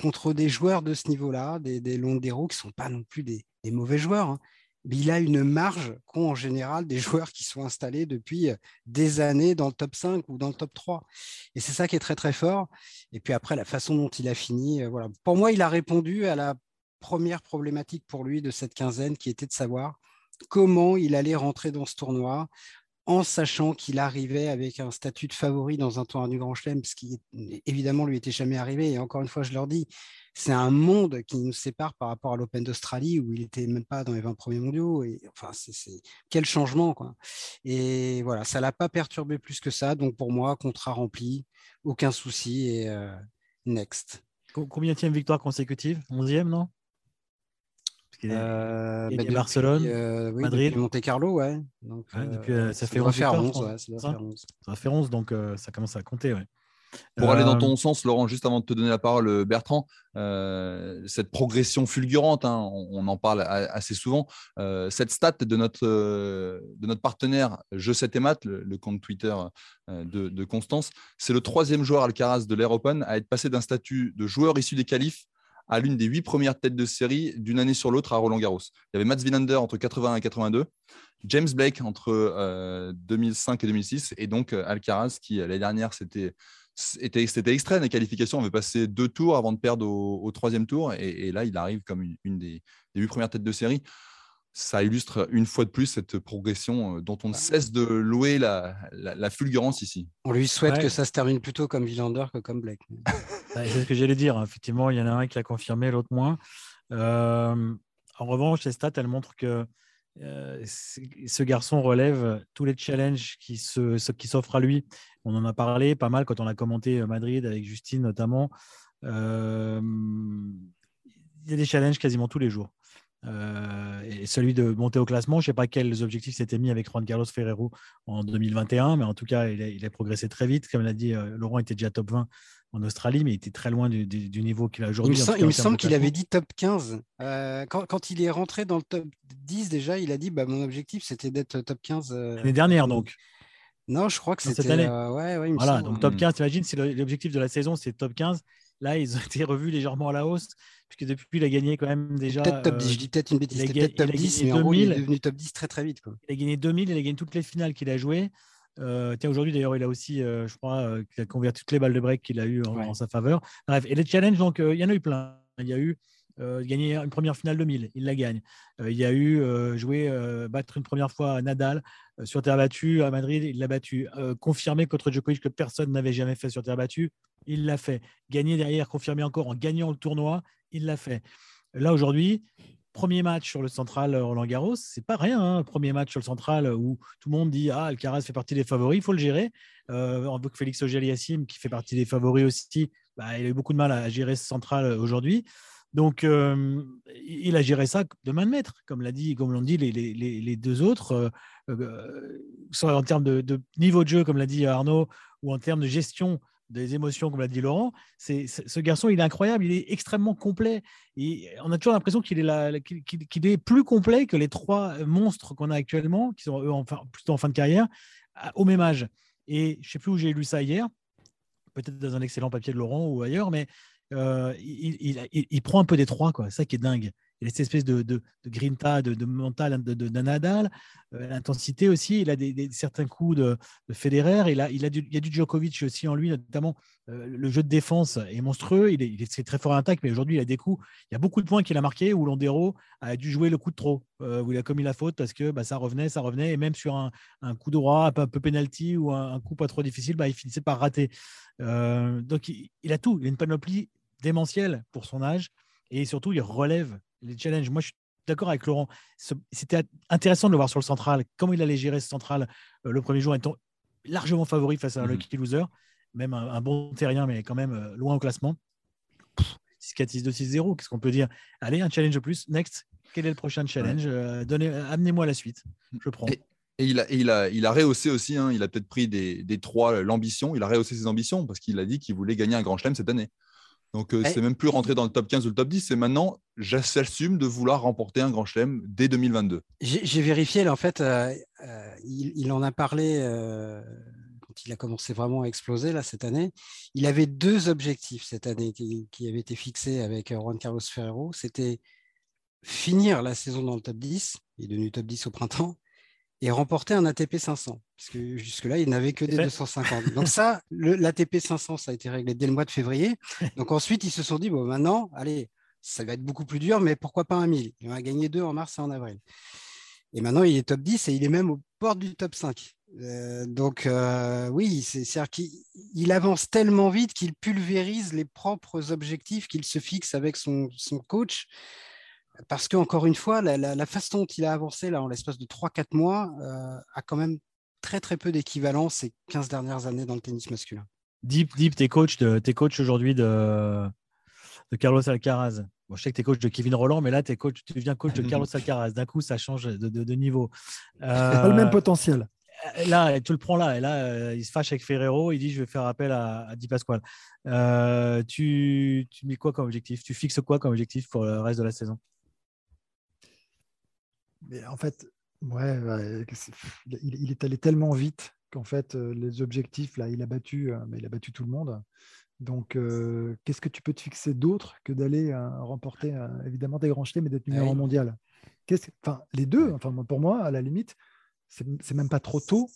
contre des joueurs de ce niveau-là, des, des Londero qui ne sont pas non plus des, des mauvais joueurs, hein, mais il a une marge qu'ont en général des *laughs* joueurs qui sont installés depuis euh, des années dans le top 5 ou dans le top 3. Et c'est ça qui est très très fort. Et puis après, la façon dont il a fini, euh, voilà. Pour moi, il a répondu à la première problématique pour lui de cette quinzaine qui était de savoir comment il allait rentrer dans ce tournoi en sachant qu'il arrivait avec un statut de favori dans un tournoi du Grand Chelem, ce qui évidemment lui était jamais arrivé. Et encore une fois, je leur dis, c'est un monde qui nous sépare par rapport à l'Open d'Australie où il n'était même pas dans les 20 premiers mondiaux. Et enfin, c'est quel changement quoi. Et voilà, ça l'a pas perturbé plus que ça. Donc pour moi, contrat rempli, aucun souci et euh, next.
Combien victoire consécutive 11e, non?
Euh,
bah, Barcelone,
euh,
Madrid,
Monte Carlo, ouais.
Donc, ça, fait 11,
faire 11,
ça, ça, fait 11, donc ça commence à compter, ouais.
Pour aller dans ton euh, sens, Laurent, juste avant de te donner la parole, euh, Bertrand, euh, cette progression fulgurante, hein, on, en parle assez souvent, cette stat de notre, de notre partenaire Je 7 et Math, le, compte Twitter de, Constance, c'est le troisième joueur Alcaraz de l'Air Open à être passé d'un statut de joueur issu des qualifs à l'une des huit premières têtes de série d'une année sur l'autre à Roland Garros. Il y avait Mats Wilander entre 81 et 82, James Blake entre 2005 et 2006, et donc Alcaraz qui l'année dernière c'était c'était, c'était qualifications, on avait passé deux tours avant de perdre au, troisième tour. Et, là, il arrive comme une, des, huit premières têtes de série. Ça illustre une fois de plus cette progression euh, dont on ne cesse de louer la, fulgurance ici.
On lui souhaite que ça se termine plutôt comme Villander que comme Blake.
c'est ce que j'allais dire. Effectivement, il y en a un qui l'a confirmé, l'autre moins. Euh, en revanche, les stats, elles montrent que euh, ce garçon relève tous les challenges qui, se, qui s'offrent à lui. On en a parlé pas mal quand on a commenté Madrid avec Justine notamment. Euh, il y a des challenges quasiment tous les jours. Et celui de monter au classement, je ne sais pas quels objectifs s'étaient mis avec Juan Carlos Ferrero en 2021, mais en tout cas, il a, progressé très vite. Comme l'a dit, Laurent était déjà top 20 en Australie, mais il était très loin du, niveau qu'il a aujourd'hui.
Il me, semble qu'il avait dit top 15. Euh, quand, il est rentré dans le top 10, déjà, il a dit bah, mon objectif, c'était d'être top 15. Euh,
L'année dernière, donc
Non, je crois que c'était. Cette année. Euh, ouais, ouais,
voilà, donc top 15, t'imagines, si l'objectif de la saison, c'est top 15. Là, ils ont *laughs* été revus légèrement à la hausse, puisque depuis, il a gagné quand même déjà.
Peut-être top 10, je dis peut-être une bêtise. Il peut-être top 10, mais en gros, il est devenu top 10 très très vite. Quoi.
Il a gagné 2000, il a gagné toutes les finales qu'il a jouées. Euh, tiens, aujourd'hui, d'ailleurs, il a aussi, euh, je crois, euh, qu'il a converti toutes les balles de break qu'il a eues en, sa faveur. Bref, et les challenges, donc, il y en a eu plein. Il y a eu gagner une première finale de 1000, il la gagne. il y a eu jouer, battre une première fois Nadal sur terre battue à Madrid, il l'a battu. confirmer contre Djokovic que personne n'avait jamais fait sur terre battue, il l'a fait. Gagner derrière, confirmer encore en gagnant le tournoi, il l'a fait. Là, aujourd'hui, premier match sur le central euh, Roland Garros, c'est pas rien. Hein. Premier match sur le central euh, où tout le monde dit ah Alcaraz fait partie des favoris, il faut le gérer. Euh, Félix Auger-Aliassime qui fait partie des favoris aussi, bah, il a eu beaucoup de mal à gérer ce central euh, aujourd'hui. Donc il a géré ça de main de maître, comme l'a dit, comme l'ont dit les, deux autres, soit en termes de, niveau de jeu, comme l'a dit Arnaud, ou en termes de gestion des émotions, comme l'a dit Laurent. Ce garçon, il est incroyable, il est extrêmement complet. Et on a toujours l'impression qu'il est, plus complet que les trois monstres qu'on a actuellement, qui sont eux plutôt en fin de carrière, au même âge. Et je ne sais plus où j'ai lu ça hier, peut-être dans un excellent papier de Laurent ou ailleurs, mais euh, il, il, prend un peu des trois, quoi. Ça qui est dingue il a cette espèce de, de, de grinta, de, de mental de, Nadal, euh, l'intensité aussi. Il a des, certains coups de, Federer. Il a, il, a du, il y a du Djokovic aussi en lui, notamment euh, le jeu de défense est monstrueux. Il est, il très fort en attaque, mais aujourd'hui, il a des coups. Il y a beaucoup de points qu'il a marqués où Londero a dû jouer le coup de trop, euh, où il a commis la faute parce que bah, ça revenait, ça revenait. Et même sur un, un coup droit, un peu, un penalty ou un, coup pas trop difficile, bah, il finissait par rater. donc, il, il a tout. Il a une panoplie démentielle pour son âge. Et surtout, il relève les challenges. Moi, je suis d'accord avec Laurent. C'était intéressant de le voir sur le central, comment il allait gérer ce central euh, le premier jour, étant largement favori face à un mmh Lucky Loser, même un, bon terrien, mais quand même euh, loin au classement. 6-4, 6-2, 6-0, qu'est-ce qu'on peut dire? Allez, un challenge de plus. Next, quel est le prochain challenge? Euh, Amenez-moi la suite. Je prends.
Et... il a, il, a, il a rehaussé aussi, hein, il a peut-être pris des, des trois l'ambition, il a rehaussé ses ambitions parce qu'il a dit qu'il voulait gagner un grand chelem cette année. Donc, euh, c'est même plus rentrer dans le top 15 ou le top 10, c'est maintenant, j'assume de vouloir remporter un grand chelem dès 2022.
J'ai vérifié, là, en fait, euh, euh, il, en a parlé quand il a commencé vraiment à exploser, là, cette année. Il avait deux objectifs cette année qui, qui avaient été fixés avec Juan Carlos Ferrero. C'était finir la saison dans le top 10, il est devenu top 10 au printemps, et remporter un ATP 500, parce que jusque-là, il n'avait que des 250. Donc *laughs* ça, l'ATP 500, ça a été réglé dès le mois de février. Donc ensuite, ils se sont dit, bon, maintenant, allez, ça va être beaucoup plus dur, mais pourquoi pas un 1000 Il va gagner deux en mars et en avril. Et maintenant, il est top 10 et il est même aux portes du top 5. Euh, donc, euh, oui, c'est-à-dire qu'il avance tellement vite qu'il pulvérise les propres objectifs qu'il se fixe avec son, coach. Parce qu'encore une fois, la, façon dont il a avancé là, en l'espace de 3-4 mois euh, a quand même très très peu d'équivalence ces 15 dernières années dans le tennis masculin.
Deep, Deep, t'es coach, de, coach aujourd'hui de, de Carlos Alcaraz. Bon, je sais que tu es coach de Kevin Roland, mais là, es coach, tu deviens coach de *laughs* Carlos Alcaraz. D'un coup, ça change de, de, niveau.
Euh, *laughs* pas le même potentiel.
Euh, là, tu le prends là. Et là, euh, il se fâche avec Ferrero. Il dit Je vais faire appel à, à Di Pasquale. Euh, tu, tu mets quoi comme objectif? Tu fixes quoi comme objectif pour le reste de la saison?
Mais En fait, ouais, il, il, est allé tellement vite qu'en fait, les objectifs, là, il a battu, mais il a battu tout le monde. Donc, euh, qu'est-ce que tu peux te fixer d'autre que d'aller euh, remporter euh, évidemment des grands chelems et d'être numéro mondial? Enfin, Les deux, enfin, pour moi, à la limite, c'est même pas trop tôt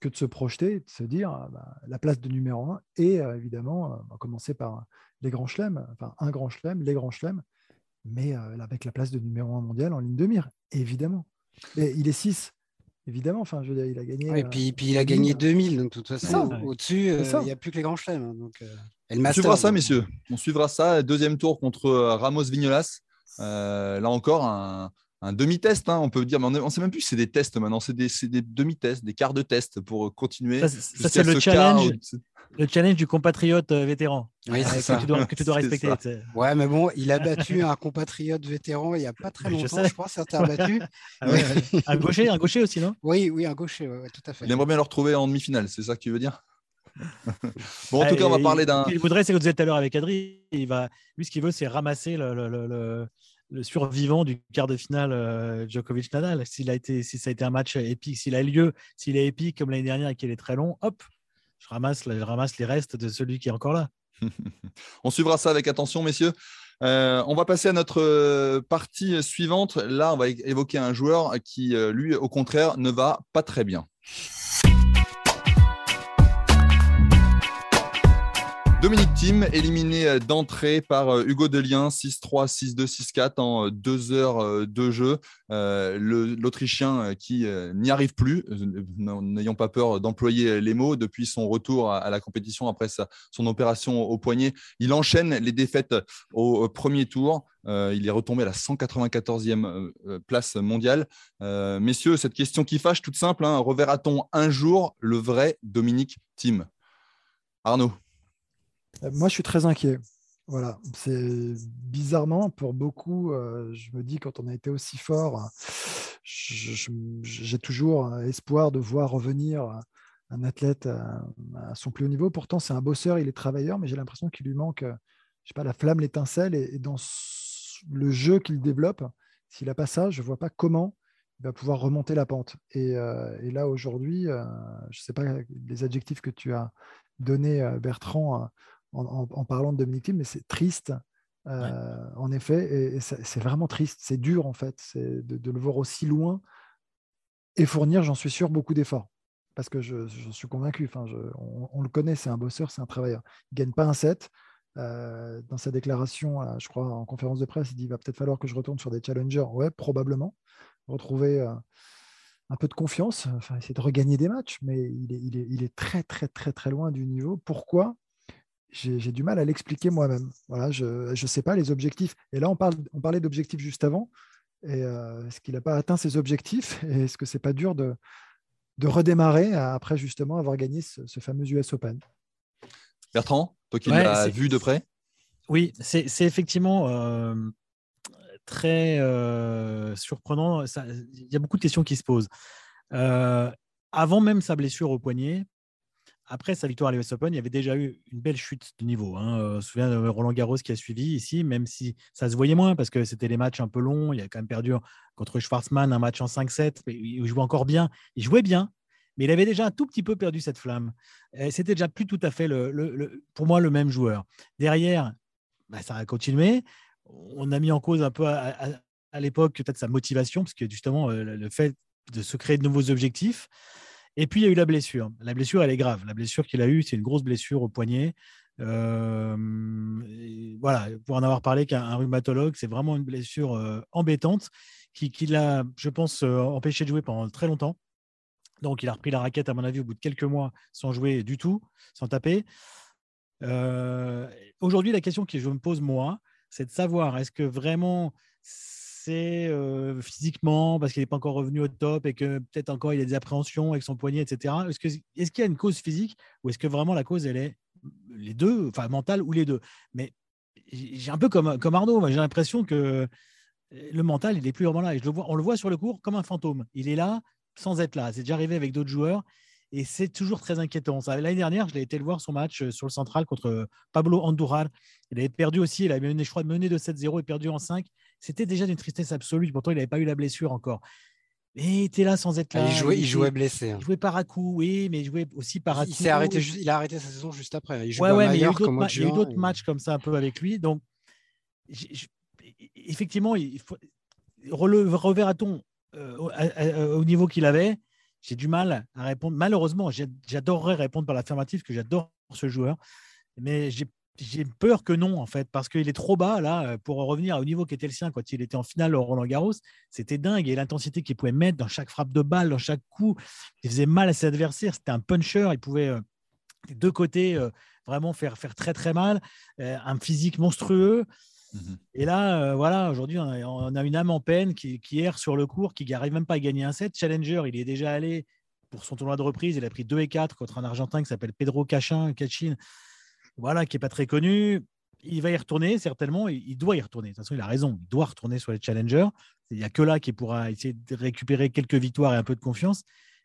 que de se projeter, de se dire ah, bah, la place de numéro un et évidemment, on va commencer par les grands chelems, enfin un grand chelem, les grands chelems, mais avec la place de numéro un mondial en ligne de mire, évidemment. Et il est 6 évidemment. Enfin, je veux dire, il a gagné.
et puis, puis il a gagné 2000, donc de toute façon, au-dessus, il n'y a plus que les grands chelems. Hein, donc,
on suivra ça, messieurs. On suivra ça. Deuxième tour contre euh, Ramos Vignolas. Euh, là encore, un, demi-test, hein, on peut dire, mais on ne sait même plus si c'est des tests maintenant, c'est des, demi-tests, des quarts de test pour continuer.
Ça, c'est le challenge, le challenge du compatriote euh, vétéran oui, que, tu dois, que, tu dois, *laughs* respecter.
Ouais, mais bon, il a battu un compatriote vétéran il n'y a pas très longtemps, je, je pense, certains battu. *laughs*
Ah un gaucher, un gaucher aussi, non?
Oui, oui, un gaucher, tout à fait.
Il aimerait bien le retrouver en demi-finale, c'est ça que tu veux dire? *laughs* Bon, en tout cas, on va parler d'un.
Il voudrait, c'est que vous êtes tout à l'heure avec Adri, il va... lui, ce qu'il veut, c'est ramasser le, le, le, survivant du quart de finale euh, Djokovic-Nadal. S'il a été, si ça a été un match épique, s'il a lieu, s'il est épique comme l'année dernière et qu'il est très long, hop, je ramasse, je ramasse les restes de celui qui est encore là. *laughs*
on suivra ça avec attention, messieurs. Euh, on va passer à notre euh, partie suivante. Là, on va évoquer un joueur qui, lui, au contraire, ne va pas très bien. Dominique Thiem, éliminé euh, d'entrée par euh, Hugo Delien, 6-3, 6-2, 6-4 en euh, deux heures de jeu. L'Autrichien qui n'y arrive plus, n'ayons pas peur d'employer les mots, depuis son retour à la compétition après son opération au poignet. Il enchaîne les défaites au premier tour. il est retombé à la 194e place mondiale. messieurs, cette question qui fâche, toute simple, hein, reverra-t-on un jour le vrai Dominique Thiem? Arnaud
moi, je suis très inquiet. Voilà, c'est bizarrement pour beaucoup. Euh, je me dis quand on a été aussi fort, j'ai toujours espoir de voir revenir un athlète à, son plus haut niveau. Pourtant, c'est un bosseur, il est travailleur, mais j'ai l'impression qu'il lui manque, je sais pas, la flamme, l'étincelle, et, dans le jeu qu'il développe, s'il n'a pas ça, je ne vois pas comment il va pouvoir remonter la pente. Et, euh, là, aujourd'hui, je ne sais pas les adjectifs que tu as donnés, Bertrand, en, parlant de Dominique Thiem, mais c'est triste, euh, en effet, et, c'est vraiment triste, c'est dur en fait, de, le voir aussi loin et fournir, j'en suis sûr, beaucoup d'efforts. Parce que j'en je, suis convaincu, enfin, on, le connaît, c'est un bosseur, c'est un travailleur. Il ne gagne pas un set. Euh, dans sa déclaration, je crois, en conférence de presse, il dit il va peut-être falloir que je retourne sur des challengers. Ouais, probablement. Retrouver euh, un peu de confiance, enfin, essayer de regagner des matchs, mais il est, il, est, il est, très, très, très, très loin du niveau. Pourquoi? J'ai du mal à l'expliquer moi-même. Voilà, je ne sais pas les objectifs. Et là, on, parle, on parlait d'objectifs juste avant. Et euh, est-ce qu'il n'a pas atteint ses objectifs? *laughs* Et est-ce que c'est pas dur de, de redémarrer après justement avoir gagné ce, fameux US Open?
Bertrand, toi qui l'as vu de près?
Oui, c'est effectivement euh, très euh, surprenant. Il y a beaucoup de questions qui se posent. avant même sa blessure au poignet, après sa victoire à l'US Open, il y avait déjà eu une belle chute de niveau. Hein. Euh, je me souviens de Roland Garros qui a suivi ici, même si ça se voyait moins parce que c'était les matchs un peu longs. Il a quand même perdu contre Schwarzmann un match en 5-7. Il jouait encore bien. Il jouait bien, mais il avait déjà un tout petit peu perdu cette flamme. C'était déjà plus tout à fait, pour moi, le même joueur. Derrière, bah, ça a continué. On a mis en cause un peu à, l'époque peut-être sa motivation, parce que justement, euh, le fait de se créer de nouveaux objectifs. Et puis, il y a eu la blessure. La blessure, elle est grave. La blessure qu'il a eue, c'est une grosse blessure au poignet. voilà, pour en avoir parlé qu'un rhumatologue, c'est vraiment une blessure embêtante qui, qui l'a, je pense, empêché de jouer pendant très longtemps. Donc, il a repris la raquette, à mon avis, au bout de quelques mois, sans jouer du tout, sans taper. Aujourd'hui, la question que je me pose, moi, c'est de savoir est-ce que vraiment c'est physiquement parce qu'il n'est pas encore revenu au top et que peut-être encore il a des appréhensions avec son poignet, etc. Est-ce qu'il est y a une cause physique ou est-ce que vraiment la cause, elle est les deux, enfin mentale ou les deux? Mais j'ai un peu comme, comme Arnaud, j'ai l'impression que le mental, il n'est plus vraiment là. Et je le vois, on le voit sur le cours comme un fantôme. Il est là sans être là. C'est déjà arrivé avec d'autres joueurs et c'est toujours très inquiétant. L'année dernière, je l'ai été le voir son match euh, sur le central contre euh, Pablo Andujar. Il avait perdu aussi, il avait mené, je crois, mené de 7-0 et perdu en 5. C'était déjà d'une tristesse absolue. Pourtant, il n'avait pas eu la blessure encore. Et il était là sans être
ah,
là.
il, jouait, il, jouait blessé.
Hein. Il jouait par à coup, oui, mais il jouait aussi par à
coup. Il, arrêté, il a arrêté sa saison juste après.
Il, ouais, ouais, mais il y a eu d'autres matchs comme ça un peu avec lui. Donc, effectivement, il faut, reverra-t-on euh, au niveau qu'il avait? J'ai du mal à répondre. Malheureusement, j'adorerais répondre par l'affirmative, que j'adore ce joueur, mais j'ai peur que non, en fait, parce qu'il est trop bas, là, pour revenir au niveau qui était le sien quand il était en finale au Roland Garros. C'était dingue. Et l'intensité qu'il pouvait mettre dans chaque frappe de balle, dans chaque coup, il faisait mal à ses adversaires. C'était un puncher. Il pouvait, euh, des deux côtés, euh, vraiment faire, faire très, très mal. Euh, un physique monstrueux. Mhm. Et là, euh, voilà, aujourd'hui, on, a une âme en peine qui, erre sur le cours, qui n'arrive même pas à gagner un set. Challenger, il est déjà allé pour son tournoi de reprise. Il a pris 2 et 4 contre un Argentin qui s'appelle Pedro Cachin, Cachin, voilà, qui n'est pas très connu. Il va y retourner, certainement. Il, doit y retourner. De toute façon, il a raison. Il doit retourner sur les Challengers. Il n'y a que là qu'il pourra essayer de récupérer quelques victoires et un peu de confiance.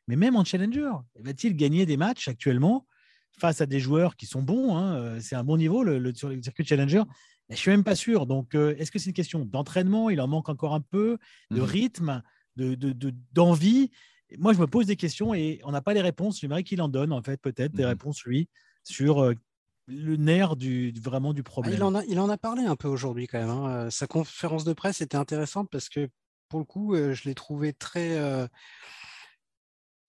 Mais même en Challenger, va-t-il gagner des matchs actuellement face à des joueurs qui sont bons hein, euh, C'est un bon niveau le, sur le circuit Challenger? Je suis même pas sûr. Donc, euh, est-ce que c'est une question d'entraînement? Il en manque encore un peu, de mhm. rythme, d'envie. De, Moi, je me pose des questions et on n'a pas les réponses. J'aimerais qu'il en donne, en fait, peut-être des mhm. réponses, lui, sur euh, le nerf du, vraiment du ah, problème.
il, en a, il en a parlé un peu aujourd'hui, quand même. Hein. Sa conférence de presse était intéressante parce que, pour le coup, euh, je l'ai trouvé très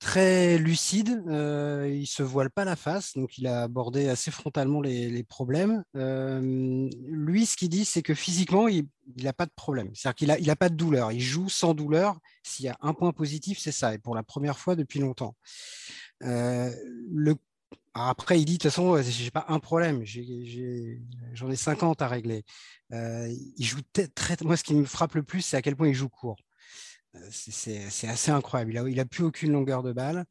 très lucide, euh, il se voile pas la face, donc il a abordé assez frontalement les, problèmes. Euh, lui, ce qu'il dit, c'est que physiquement, il n'a pas de problème. C'est-à-dire qu'il n'a il a pas de douleur. Il joue sans douleur. S'il y a un point positif, c'est ça, et pour la première fois depuis longtemps. Euh, le... après, il dit, de toute façon, j'ai pas un problème, j'en ai, ai, 50 à régler. Euh, il joue très... Moi, ce qui me frappe le plus, c'est à quel point il joue court. Euh, c'est assez incroyable. Il n'a a plus aucune longueur de balle.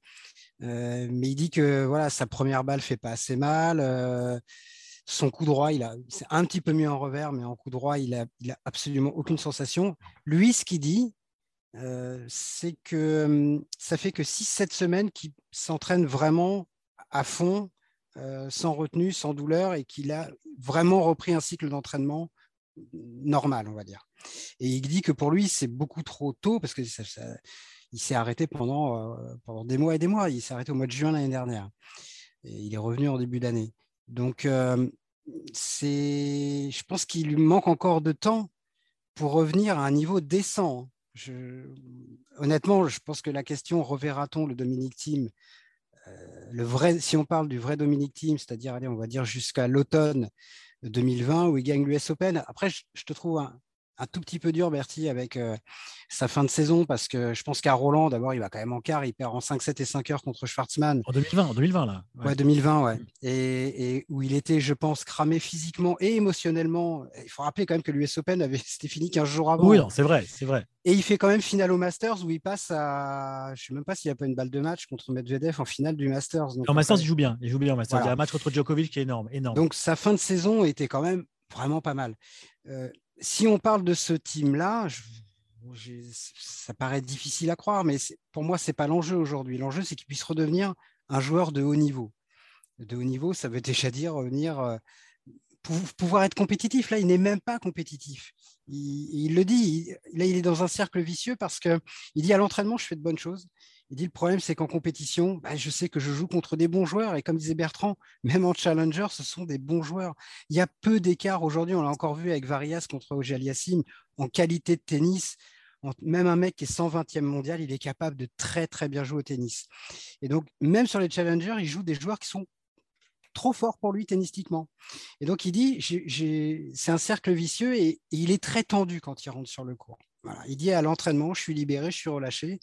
Euh, mais il dit que voilà, sa première balle fait pas assez mal. Son coup droit, il a, c'est un petit peu mieux en revers, mais en coup droit, il a, il a absolument aucune sensation. Lui, ce qu'il dit, c'est que hum, ça fait que 6-7 semaines qu'il s'entraîne vraiment à fond, sans retenue, sans douleur, et qu'il a vraiment repris un cycle d'entraînement normal, on va dire. Et il dit que pour lui, c'est beaucoup trop tôt parce que il s'est arrêté pendant, euh, pendant des mois et des mois. Il s'est arrêté au mois de juin l'année dernière. Et il est revenu en début d'année. Donc, euh, je pense qu'il lui manque encore de temps pour revenir à un niveau décent. honnêtement, je pense que la question reverra-t-on le Dominique Team euh, le vrai, si on parle du vrai Dominique Team, c'est-à-dire, allez, on va dire jusqu'à l'automne 2020 où il gagne l'US Open. Après, je, te trouve un, un tout petit peu dur, Bertie, avec euh, sa fin de saison, parce que je pense qu'à Roland, d'abord, il va quand même en quart, il perd en 5-7 et 5 heures contre Schwartzmann.
En 2020, en 2020 là.
Ouais, 2020, ouais. Et, où il était, je pense, cramé physiquement et émotionnellement. Il faut rappeler quand même que l'US Open avait, c'était fini 15 jours avant.
Oui, c'est vrai, c'est vrai.
Et il fait quand même finale au Masters où il passe à. Je ne sais même pas s'il n'y a pas une balle de match contre Medvedev en finale du Masters.
en Masters, il joue bien. Il joue bien en Masters. Il y a un match contre Djokovic qui est énorme, énorme.
Donc sa fin de saison était quand même vraiment pas mal. Euh, si on parle de ce team-là, ça paraît difficile à croire, mais pour moi, ce n'est pas l'enjeu aujourd'hui. L'enjeu, c'est qu'il puisse redevenir un joueur de haut niveau. De haut niveau, ça veut déjà dire revenir, euh, pouvoir être compétitif. Là, il n'est même pas compétitif. Il, le dit, là, il est dans un cercle vicieux parce qu'il dit à l'entraînement, je fais de bonnes choses. Il dit le problème, c'est qu'en compétition, bah, je sais que je joue contre des bons joueurs. Et comme disait Bertrand, même en challenger, ce sont des bons joueurs. Il y a peu d'écart aujourd'hui. On l'a encore vu avec Varias contre Oje Aliassim en qualité de tennis. Même un mec qui est 120e mondial, il est capable de très très bien jouer au tennis. Et donc, même sur les challengers, il joue des joueurs qui sont trop fort pour lui tennistiquement. Et donc il dit, c'est un cercle vicieux et, il est très tendu quand il rentre sur le court. Il dit à l'entraînement, je suis libéré, je suis relâché.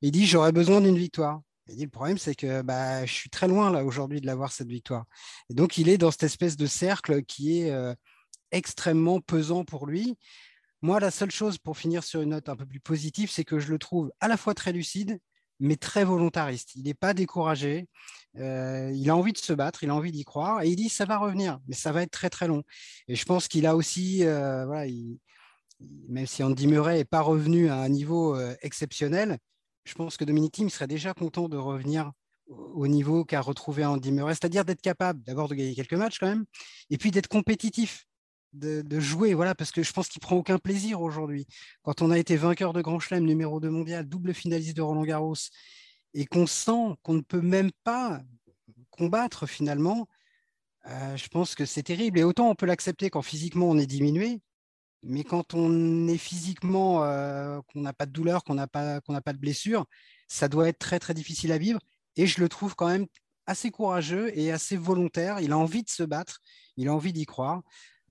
Il dit, j'aurais besoin d'une victoire. Il dit, le problème, c'est que bah, je suis très loin là aujourd'hui de l'avoir cette victoire. Et donc il est dans cette espèce de cercle qui est euh, extrêmement pesant pour lui. Moi, la seule chose pour finir sur une note un peu plus positive, c'est que je le trouve à la fois très lucide mais très volontariste. Il n'est pas découragé. Euh, il a envie de se battre, il a envie d'y croire. Et il dit ça va revenir, mais ça va être très très long. Et je pense qu'il a aussi, euh, voilà, même si Andy Murray n'est pas revenu à un niveau euh, exceptionnel, je pense que Dominique Thiem serait déjà content de revenir au niveau qu'a retrouvé Andy Murray, c'est-à-dire d'être capable d'abord de gagner quelques matchs quand même, et puis d'être compétitif de, jouer, voilà, parce que je pense qu'il prend aucun plaisir aujourd'hui. Quand on a été vainqueur de Grand Chelem, numéro 2 mondial, double finaliste de Roland Garros, et qu'on sent qu'on ne peut même pas combattre finalement, euh, je pense que c'est terrible. Et autant on peut l'accepter quand physiquement on est diminué, mais quand on est physiquement, qu'on n'a pas de douleur, qu'on n'a pas, pas de blessure, ça doit être très très difficile à vivre. Et je le trouve quand même assez courageux et assez volontaire. Il a envie de se battre, il a envie d'y croire.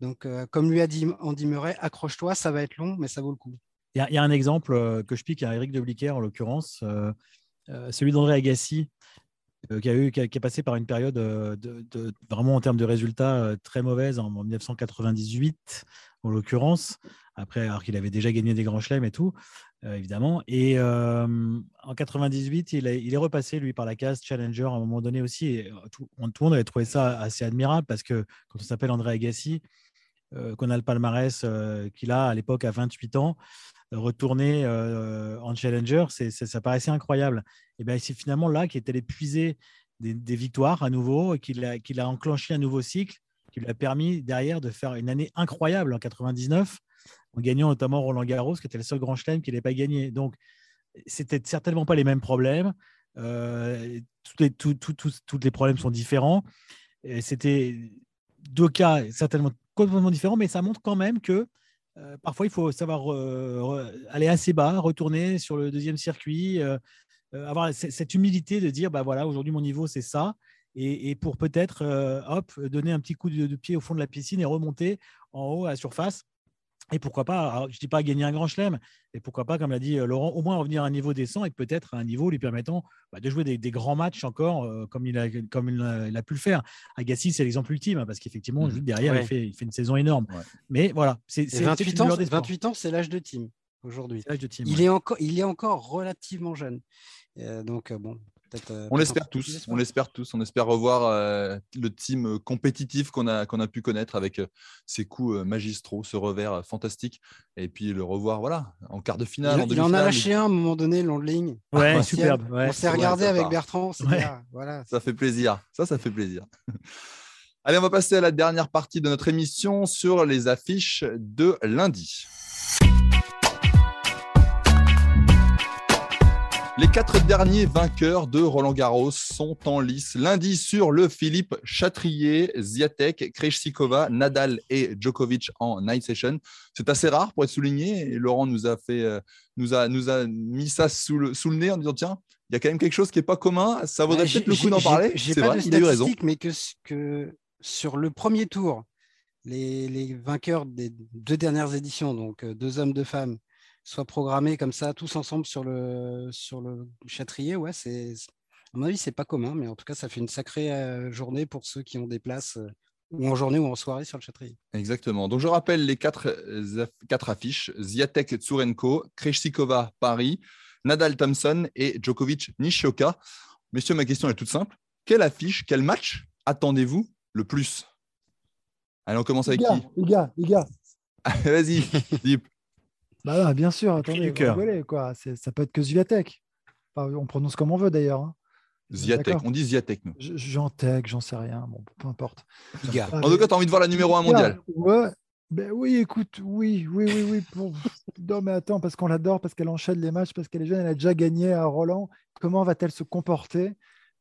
Donc, comme lui a dit Andy Murray, accroche-toi, ça va être long, mais ça vaut le coup.
Il y, a un exemple que je pique à Eric de Bliquer, en l'occurrence, celui d'André Agassi, qui, a eu, qui, est passé par une période de, vraiment en termes de résultats très mauvaise en, 1998, en l'occurrence, après, alors qu'il avait déjà gagné des grands chelems et tout, évidemment. Et en 98, il, est repassé, lui, par la case Challenger à un moment donné aussi. Et tout, tout, le monde avait trouvé ça assez admirable parce que quand on s'appelle André Agassi, euh, qu'on a le palmarès euh, qu'il a à l'époque à 28 ans, retourner euh, en challenger, ça paraissait incroyable. Et bien c'est finalement là qu'il était épuisé des, des, victoires à nouveau, qu'il qu'il a enclenché un nouveau cycle, qui lui a permis derrière de faire une année incroyable en 99, en gagnant notamment Roland Garros, qui était le seul grand chelem qu'il n'ait pas gagné. Donc, c'était certainement pas les mêmes problèmes. tous les, tous les problèmes sont différents. C'était deux cas certainement complètement différent, mais ça montre quand même que euh, parfois il faut savoir aller assez bas, retourner sur le deuxième circuit, euh, euh, avoir cette humilité de dire bah voilà, aujourd'hui mon niveau c'est ça. Et, pour peut-être, hop, donner un petit coup de, pied au fond de la piscine et remonter en haut à la surface et pourquoi pas, je ne dis pas gagner un grand chelem, et pourquoi pas, comme l'a dit euh, Laurent, au moins revenir à un niveau décent et peut-être à un niveau lui permettant bah, de jouer des, grands matchs encore euh, comme, il a, comme il a, pu le faire. Agassi, c'est l'exemple ultime hein, parce qu'effectivement, mmh. derrière, il, fait, il, fait, une saison énorme. Mais voilà,
c'est 28, ans, 28 ans, c'est l'âge de team aujourd'hui. Il, est encore, il est encore relativement jeune. Euh, donc, bon,
euh, on l'espère tous, on l'espère tous, on espère revoir euh, le team euh, compétitif qu'on a, qu'on a pu connaître avec ses coups magistraux, ce revers fantastique, et puis le revoir voilà, en quart de finale.
Il, en, a lâché un à un moment donné, long de ligne.
Ouais, superbe.
On s'est regardé avec Bertrand, voilà.
Ça fait plaisir, ça, ça fait plaisir. *laughs* Allez, on va passer à la dernière partie de notre émission sur les affiches de lundi. Les quatre derniers vainqueurs de Roland Garros sont en lice lundi sur le Philippe Chatrier, Ziatek, Krejcikova, Nadal et Djokovic en night session. C'est assez rare pour être souligné et Laurent nous a fait, euh, nous a, nous a mis ça sous le, sous le nez en disant tiens, il y a quand même quelque chose qui n'est pas commun. Ça vaudrait peut-être le coup d'en parler.
J'ai pas vrai, de il a raison. mais que, que sur le premier tour, les, les vainqueurs des deux dernières éditions, donc euh, deux hommes, deux femmes, soient programmés comme ça, tous ensemble sur le, sur le châtrier, ouais, c'est, à mon avis, c'est pas commun, mais en tout cas, ça fait une sacrée euh, journée pour ceux qui ont des places euh, ou en journée ou en soirée sur le châtrier.
Exactement. Donc, je rappelle les quatre, euh, quatre affiches Ziatek Tsurenko, Krejcikova Paris, Nadal Thompson et Djokovic Nishioka. Messieurs, ma question est toute simple. Quelle affiche, quel match attendez-vous le plus? Allez, on commence avec
qui? Les gars, les gars.
Vas-y, Deep.
Bah bien sûr, attendez, quoi. Ça peut être que Ziatek. on prononce comme on veut d'ailleurs. Hein.
Ziatek, on dit Ziatek, nous.
J'entec, j'en sais rien, bon, peu importe.
en tout cas, tu as envie de voir la numéro 1 mondiale.
Ouais. Ben oui, écoute, oui, oui, oui, oui. *laughs* non, mais attends, parce qu'on l'adore, parce qu'elle enchaîne les matchs, parce qu'elle est jeune, elle a déjà gagné à Roland. Comment va-t-elle se comporter?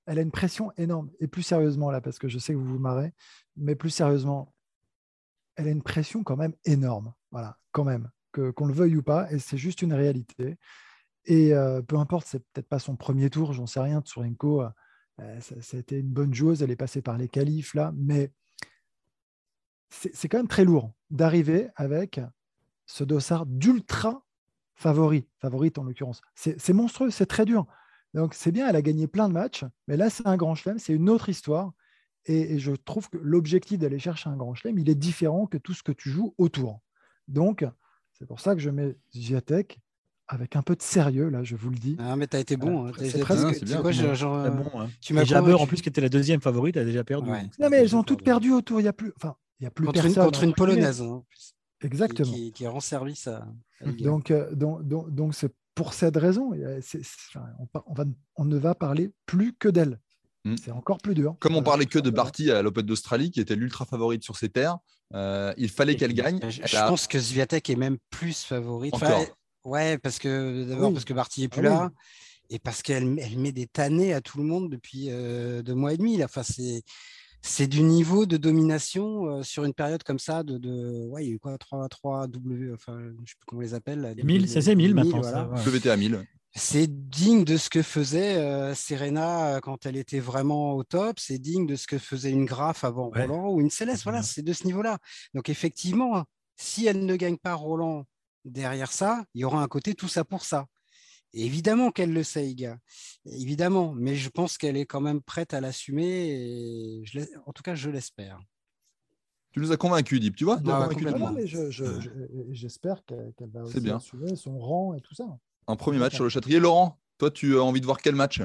Elle a une pression énorme. Et plus sérieusement, là, parce que je sais que vous vous marrez, mais plus sérieusement, elle a une pression quand même énorme. Voilà, quand même qu'on le veuille ou pas, et c'est juste une réalité. Et euh, peu importe, c'est peut-être pas son premier tour, j'en sais rien. Tsurenko a, Euh, ça, a été une bonne joueuse, elle est passée par les qualifs là, mais c'est quand même très lourd d'arriver avec ce dossard d'ultra favori, favorite en l'occurrence. C'est c'est monstrueux, c'est très dur. Donc c'est bien, elle a gagné plein de matchs, mais là c'est un grand chelem, c'est une autre histoire. Et, et je trouve que l'objectif d'aller chercher un grand chelem, il est différent que tout ce que tu joues autour. Donc c'est pour ça que je mets Ziatek avec un peu de sérieux, là, je vous le dis.
Ah, mais t'as été bon.
C'est presque-
tu
bien,
genre, euh,
bon, hein.
m'as
Jabber, en plus, qui était la deuxième favorite, a déjà perdu.
Ouais.
Non, mais elles ont toutes perdu autour. Il n'y a plus, enfin, il y a plus
contre
personne.
une, contre une polonaise. hein, en plus, qui-
Exactement.
Qui, qui rend service à.
Donc, euh, donc, donc, donc c'est pour cette raison. va, on ne va parler plus que d'elle.
Mm.
C'est encore plus dur.
Comme on parlait que de Barty à l'Open d'Australie, qui était l'ultra favorite sur ses terres, euh, il fallait qu'elle gagne.
Je,
Elle
je
a-
pense que Sviatek est même plus favorite.
Encore.
ouais, parce que d'abord
Oui.
parce que Barty est plus
Ah oui.
là et parce qu'elle elle met des tannés à tout le monde depuis euh, deux mois et demi. Là. Enfin, c'est c'est du niveau de domination euh, sur une période comme ça de, de ouais, il y a eu quoi 3 3 W enfin je sais plus comment on les appelle là, les
1000,
W-
c'est c'est 1000 maintenant.
voilà.
ça, ouais.
WTA 1000.
C'est digne de ce que faisait euh, Serena euh, quand elle était vraiment au top. C'est digne de ce que faisait une Graf avant
Ouais.
Roland ou une Céleste. Voilà,
bien.
c'est de ce niveau-là. Donc effectivement, si elle ne gagne pas Roland derrière ça, il y aura un côté tout ça pour ça. Et évidemment qu'elle le sait, Iga. Évidemment, mais je pense qu'elle est quand même prête à l'assumer. En tout cas, je l'espère.
Tu nous as convaincus, Deep. Tu vois,
Ah
je- je- je- j'espère qu'elle va aussi
bien.
assurer son rang et tout ça.
Un premier match sur le Châtrier. Laurent, toi, tu as envie de voir quel match?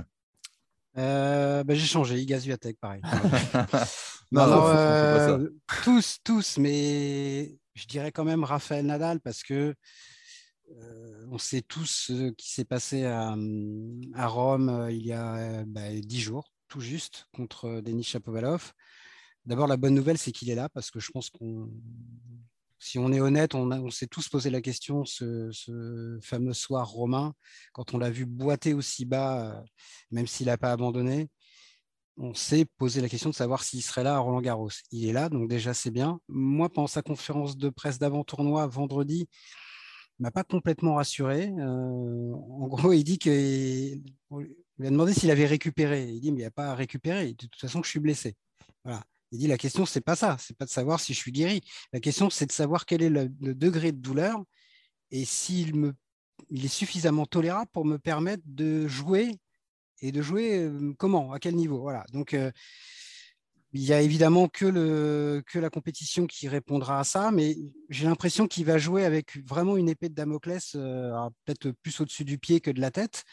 Euh, ben, j'ai changé, Iga Swiatek, pareil. *laughs*
Non,
Alors,
non, c'est- c'est pas ça.
euh, tous, tous, mais je dirais quand même Raphaël Nadal parce que euh, on sait tous ce qui s'est passé à, à Rome il y a bah, dix jours, tout juste, contre Denis Shapovalov. D'abord, la bonne nouvelle, c'est qu'il est là parce que je pense qu'on, si on est honnête, on, s'est tous posé la question ce, fameux soir romain, quand on l'a vu boiter aussi bas, euh, même s'il n'a pas abandonné on s'est posé la question de savoir s'il serait là à Roland Garros. Il est là, donc déjà c'est bien. Moi, pendant sa conférence de presse d'avant-tournoi vendredi, m'a pas complètement rassuré. Euh, en gros, il dit que a demandé s'il avait récupéré. Il dit mais il n'y a pas à récupérer. De toute façon, je suis blessé. Voilà. Il dit la question c'est pas ça, c'est pas de savoir si je suis guéri. La question c'est de savoir quel est le, degré de douleur et s'il me est suffisamment tolérable pour me permettre de jouer et de jouer euh, comment, à quel niveau. Voilà. Donc, euh, il y a évidemment que, la compétition qui répondra à ça, mais j'ai l'impression qu'il va jouer avec vraiment une épée de Damoclès, euh, peut-être plus au-dessus du pied que de la tête,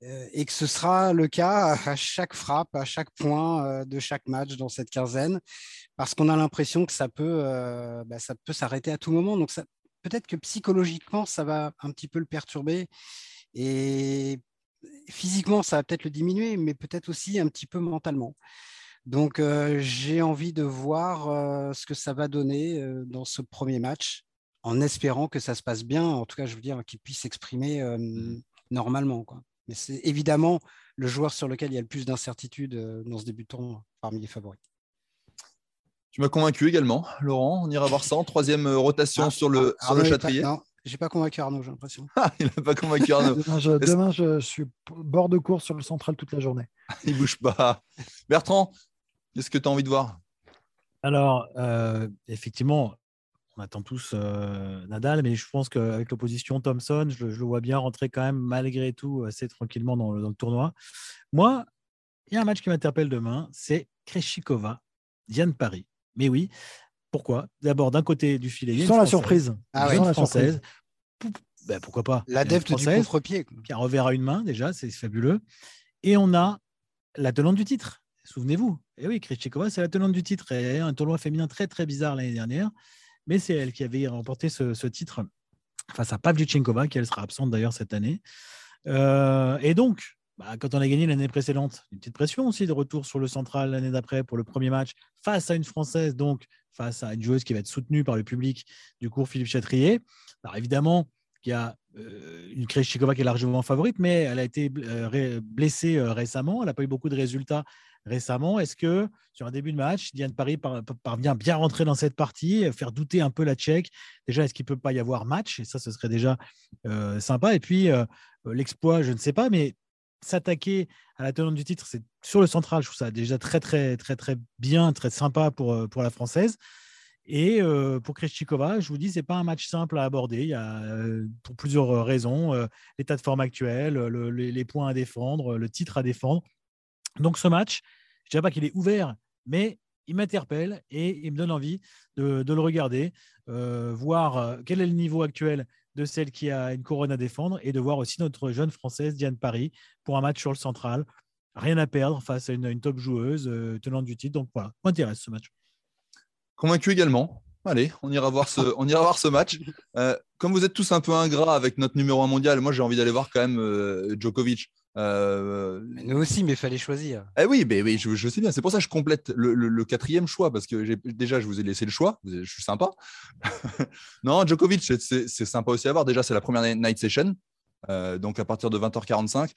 et que ce sera le cas à chaque frappe, à chaque point euh, de chaque match dans cette quinzaine, parce qu'on a l'impression que ça peut, euh, bah, ça peut s'arrêter à tout moment. Donc, peut-être que psychologiquement, ça va un petit peu le perturber. Et physiquement, ça va peut-être le diminuer, mais peut-être aussi un petit peu mentalement. Donc, euh, j'ai envie de voir euh, ce que ça va donner euh, dans ce premier match, en espérant que ça se passe bien. En tout cas, je veux dire qu'il puisse s'exprimer euh, normalement. Quoi. Mais c'est évidemment le joueur sur lequel il y a le plus d'incertitude euh, dans ce début de tournoi, parmi les favoris.
Tu m'as convaincu également, Laurent. On ira voir ça en troisième euh, rotation
Ah,
sur le, sur
Arnaud
le
est pas-
Châtrier.
Non, j'ai pas convaincu Arnaud, j'ai l'impression. *laughs*
Ah, il n'a pas convaincu Arnaud. *laughs*
Demain, je, demain, je suis bord de course sur le central toute la journée. *laughs*
Il bouge pas. Bertrand, qu'est-ce que tu as envie de voir?
Alors, euh, effectivement, on attend tous euh, Nadal, mais je pense qu'avec l'opposition Thompson, je, le- je le vois bien rentrer quand même malgré tout assez tranquillement dans le, dans le tournoi. Moi, il y a un match qui m'interpelle demain, c'est Kreshikova, Diane Paris. Mais oui, pourquoi? D'abord, d'un côté du filet, il y a une
Sans la surprise.
Ah
une
ouais.
Sans la
Française. ben, pourquoi pas? Il y a une
L'adepte du
Française
contre-pied.
qui a revers à une main déjà, c'est fabuleux. Et on a la tenante du titre. Souvenez-vous. Et oui, Krejcikova, c'est la tenante du titre. Eu un tournoi féminin très très bizarre l'année dernière, mais c'est elle qui avait remporté ce, titre face à Pavlyuchenkova, qui elle sera absente d'ailleurs cette année. Euh, et donc, bah, quand on a gagné l'année précédente, une petite pression aussi de retour sur le central l'année d'après pour le premier match face à une Française, donc face à une joueuse qui va être soutenue par le public du cours Philippe Chatrier. Alors évidemment, il y a euh, une Krejcikova qui est largement favorite, mais elle a été euh, blessée euh, récemment. Elle n'a pas eu beaucoup de résultats récemment. Est-ce que sur un début de match, Diane Paris par- par- parvient bien rentrer dans cette partie, euh, faire douter un peu la Tchèque? Déjà, est-ce qu'il ne peut pas y avoir match? Et ça, ce serait déjà euh, sympa. Et puis, euh, l'exploit, je ne sais pas, mais s'attaquer à la tenante du titre, c'est sur le central. Je trouve ça déjà très, très, très, très bien, très sympa pour, pour la française. Et pour Krejcikova, je vous dis, c'est pas un match simple à aborder. Il y a pour plusieurs raisons l'état de forme actuel, les, points à défendre, le titre à défendre. Donc ce match, je dirais pas qu'il est ouvert, mais il m'interpelle et il me donne envie de, le regarder, voir quel est le niveau actuel de celle qui a une couronne à défendre et de voir aussi notre jeune française Diane Paris pour un match sur le central. Rien à perdre face à une, top joueuse euh, tenante du titre. Donc voilà, m'intéresse ce match.
Convaincu également. Allez, on ira voir ce, match. Euh, comme vous êtes tous un peu ingrats avec notre numéro 1 mondial, moi j'ai envie d'aller voir quand même euh, Djokovic.
Euh, nous aussi, mais il fallait choisir.
Eh oui, mais, oui je, sais bien. C'est pour ça que je complète le, quatrième choix parce que déjà, je vous ai laissé le choix. Je suis sympa. *laughs* non, Djokovic, c'est sympa aussi à voir. Déjà, c'est la première night session. Euh, donc, à partir de 20h45,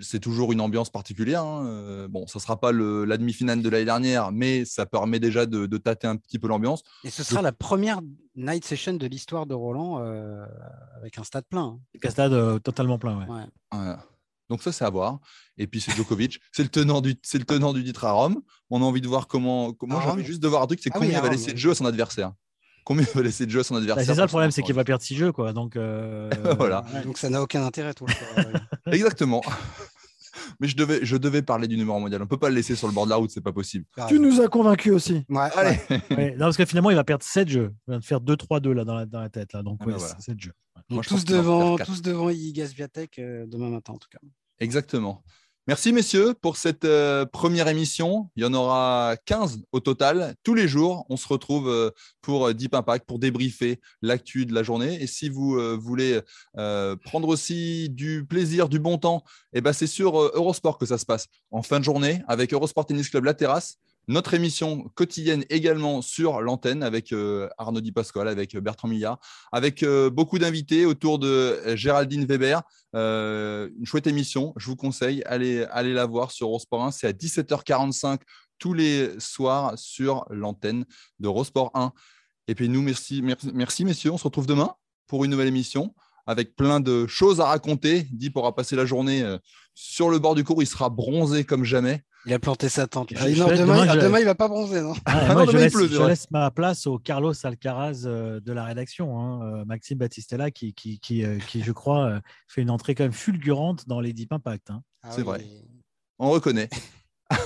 c'est toujours une ambiance particulière. Hein. Euh, bon, ça ne sera pas la demi-finale de l'année dernière, mais ça permet déjà de, tâter un petit peu l'ambiance.
Et ce sera la première night session de l'histoire de Roland avec un stade plein.
Hein. Un stade totalement plein,
ouais. ouais. Donc ça, c'est à voir. Et puis c'est Djokovic, *laughs* c'est le tenant du, c'est le tenant du titre à Rome. On a envie de voir comment, comment j'ai envie juste de voir un truc, c'est ah combien il va laisser de jeu à son adversaire. Combien il va laisser de jeu à son bah, adversaire.
c'est ça le problème, c'est qu'il va perdre six jeux, quoi. Donc euh, *laughs*
voilà.
Donc ça n'a aucun intérêt, tout. *laughs*
Exactement. Mais je devais, je devais parler du numéro mondial. On peut pas le laisser sur le bord de la route, c'est pas possible.
Tu nous as convaincus aussi.
Ouais, Allez. *laughs*
non, parce que finalement, il va perdre 7 jeux. Il vient de faire 2-3-2 là dans la, dans la tête. Là. Donc, ah, ouais, bah 7 jeux.
Moi, tous, devant, tous devant Igas euh, demain matin, en tout cas.
Exactement. Merci messieurs pour cette euh, première émission. Il y en aura 15 au total. Tous les jours, on se retrouve euh, pour Deep Impact, pour débriefer l'actu de la journée. Et si vous euh, voulez prendre aussi du plaisir, du bon temps, eh ben c'est sur Eurosport que ça se passe en fin de journée avec Eurosport Tennis Club La Terrasse notre émission quotidienne également sur l'antenne avec euh, Arnaud Di Pasquale, avec euh, Bertrand Millard, avec euh, beaucoup d'invités autour de Géraldine Weber. une chouette émission, je vous conseille, allez, allez la voir sur Eurosport 1. C'est à 17h45 tous les soirs sur l'antenne de Eurosport 1. Et puis nous, merci, merci, merci messieurs, on se retrouve demain pour une nouvelle émission avec plein de choses à raconter. Dit pourra passer la journée sur le bord du cours, il sera bronzé comme jamais.
Il a planté sa tente. Ah, demain, il ne il va pas bronzer. Non
ah, *laughs* moi, je, laisse, ma place au Carlos Alcaraz euh, de la rédaction, hein, euh, Maxime Battistella, qui, qui, qui, euh, qui, je crois, fait une entrée quand même fulgurante dans les Deep Impact. Hein.
Ah c'est vrai. On reconnaît.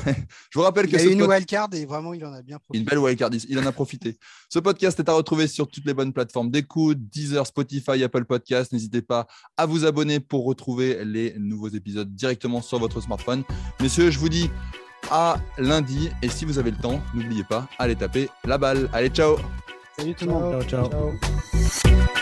*laughs* je vous rappelle que
il a une wildcard et vraiment il en a bien profité.
Une belle wildcard, il en a profité. Ce podcast est à retrouver sur toutes les bonnes plateformes d'écoute, Deezer, Spotify, Apple Podcast. N'hésitez pas à vous abonner pour retrouver les nouveaux épisodes directement sur votre smartphone. Messieurs, je vous dis à lundi et si vous avez le temps, n'oubliez pas, allez taper la balle. Allez, ciao.
Salut tout le monde.
ciao. ciao.